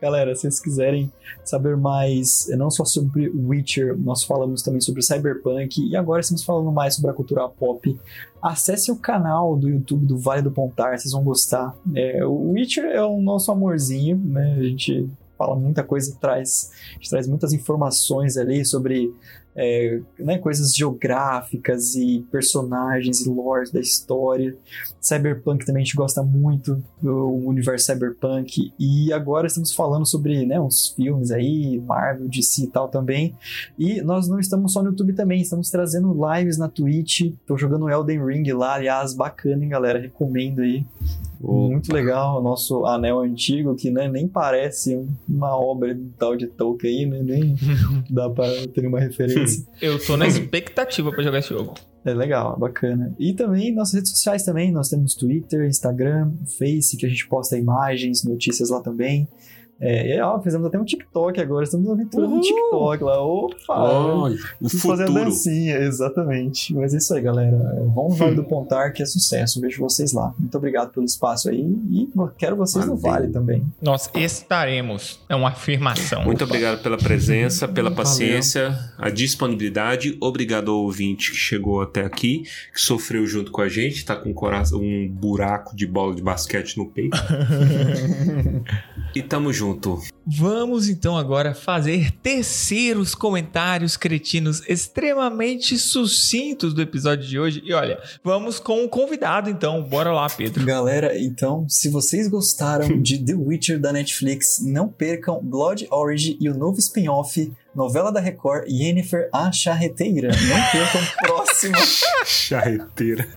Galera, se vocês quiserem saber mais, eh, não só sobre Witcher, nós falamos também sobre Cyberpunk e agora estamos falando mais sobre a cultura pop. Acesse o canal do YouTube do Vale do Pontar, vocês vão gostar. É, o Witcher é o nosso amorzinho, né? A gente fala muita coisa, traz, traz muitas informações ali sobre é, né, coisas geográficas e personagens e lore da história. Cyberpunk também a gente gosta muito do universo cyberpunk. E agora estamos falando sobre né, uns filmes aí, Marvel, DC e tal também. E nós não estamos só no YouTube também, estamos trazendo lives na Twitch. Tô jogando Elden Ring lá, aliás, bacana, hein, galera? Recomendo aí. Muito legal, o nosso anel antigo, que né, nem parece uma obra do tal de Tolkien né? Nem [LAUGHS] dá pra ter uma referência. Eu tô na expectativa pra jogar esse jogo. É legal, bacana. E também nossas redes sociais também, nós temos Twitter, Instagram, Face, que a gente posta imagens, notícias lá também. É, ó, fizemos até um TikTok agora, estamos aventurando no! TikTok lá. Opa! O fazer dancinha, exatamente. Mas é isso aí, galera. Vamos no Vale do Pontar, que é sucesso. Vejo vocês lá. Muito obrigado pelo espaço aí e quero vocês no. Vale também. Nós estaremos. É uma afirmação. Muito obrigado pela presença, pela Valeu. paciência, a disponibilidade. Obrigado ao ouvinte que chegou até aqui, que sofreu junto com a gente, tá com um, coração, um buraco de bola de basquete no peito. [LAUGHS] e tamo junto. Vamos então agora fazer tecer os comentários cretinos extremamente sucintos do episódio de hoje. E olha, vamos com o convidado então. Bora lá, Pedro. Galera, então, se vocês gostaram [LAUGHS] de The Witcher da Netflix, não percam Blood Orange e o novo spin-off, novela da Record, Yennefer a Charreteira. Não percam próximo. [LAUGHS] Charreteira.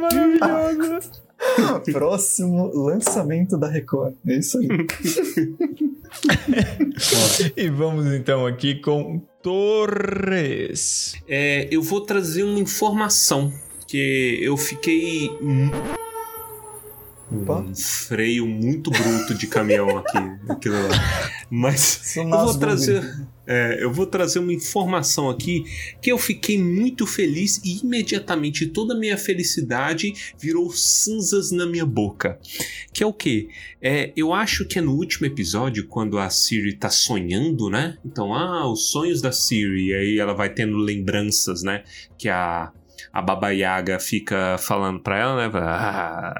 Maravilhoso. [LAUGHS] [LAUGHS] próximo lançamento da Record. É isso aí. [LAUGHS] e vamos então aqui com Torres. É, eu vou trazer uma informação que eu fiquei um, freio muito bruto de caminhão aqui, aquilo lá. Mas eu vou trazer, é, eu vou trazer uma informação aqui que eu fiquei muito feliz e imediatamente toda a minha felicidade virou cinzas na minha boca. Que é o quê? É, eu acho que é no último episódio, quando a Siri tá sonhando, né? Então, ah, os sonhos da Siri, e aí ela vai tendo lembranças, né? Que a, a Baba Yaga fica falando pra ela, né? Ah,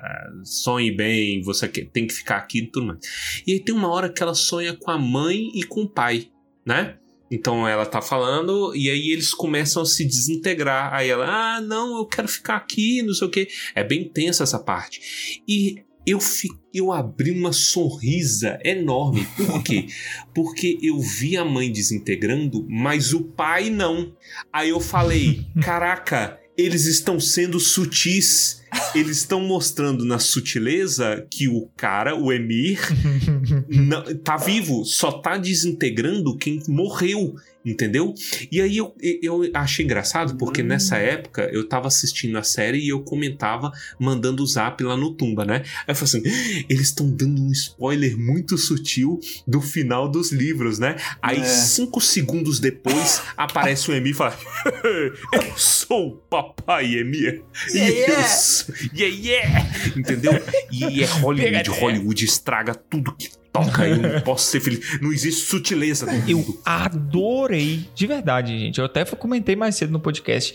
sonhe bem, você que- tem que ficar aqui e tudo mais. E aí tem uma hora que ela sonha com a mãe e com o pai, né? Então ela tá falando e aí eles começam a se desintegrar. Aí ela, ah, não, eu quero ficar aqui, não sei o quê. É bem tensa essa parte. E eu, fi, eu abri uma sorrisa enorme. Por quê? [LAUGHS] Porque eu vi a mãe desintegrando, mas o pai não. Aí eu falei, caraca, eles estão sendo sutis. Eles estão mostrando na sutileza que o cara, o Emir, [LAUGHS] não, tá vivo, só tá desintegrando quem morreu, entendeu? E aí eu, eu achei engraçado, porque nessa época eu tava assistindo a série e eu comentava, mandando o zap lá no Tumba, né? Aí eu falei assim: eles estão dando um spoiler muito sutil do final dos livros, né? Aí É. cinco segundos depois aparece o Emir e fala: [LAUGHS] Eu sou o papai Emir. E eu sou- Yeah, yeah! Entendeu? E é Hollywood. Hollywood estraga tudo que toca, eu não posso ser feliz. Não existe sutileza Eu adorei, de verdade, gente. Eu até comentei mais cedo no podcast.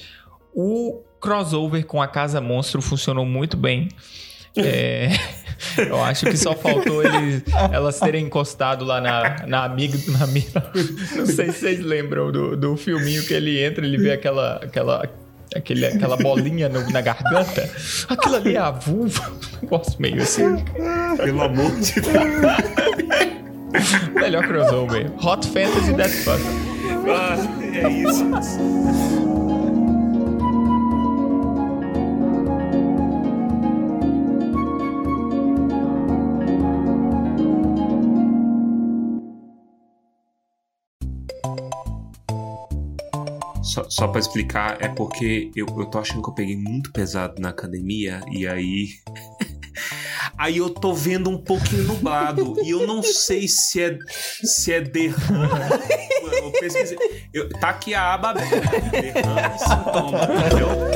O crossover com a Casa Monstro funcionou muito bem. É, [LAUGHS] eu acho que só faltou eles, elas terem encostado lá na, na amiga. Na, [LAUGHS] não sei se vocês lembram do, do filminho que ele entra, ele vê aquela. aquela Aquele, aquela bolinha no- na garganta, aquilo ali é a vulva. Negócio meio assim. Pelo amor de Deus. Melhor crossover. Hot Fantasy Death Fun. Ah, é isso. Só, só pra explicar, é porque eu, eu tô achando que eu peguei muito pesado na academia e aí. [LAUGHS] Aí eu tô vendo um pouquinho nublado e eu não sei se é se é derrame. [LAUGHS] Eu pesquisei. Eu- tá aqui a aba aberta. Derrame sintoma, entendeu?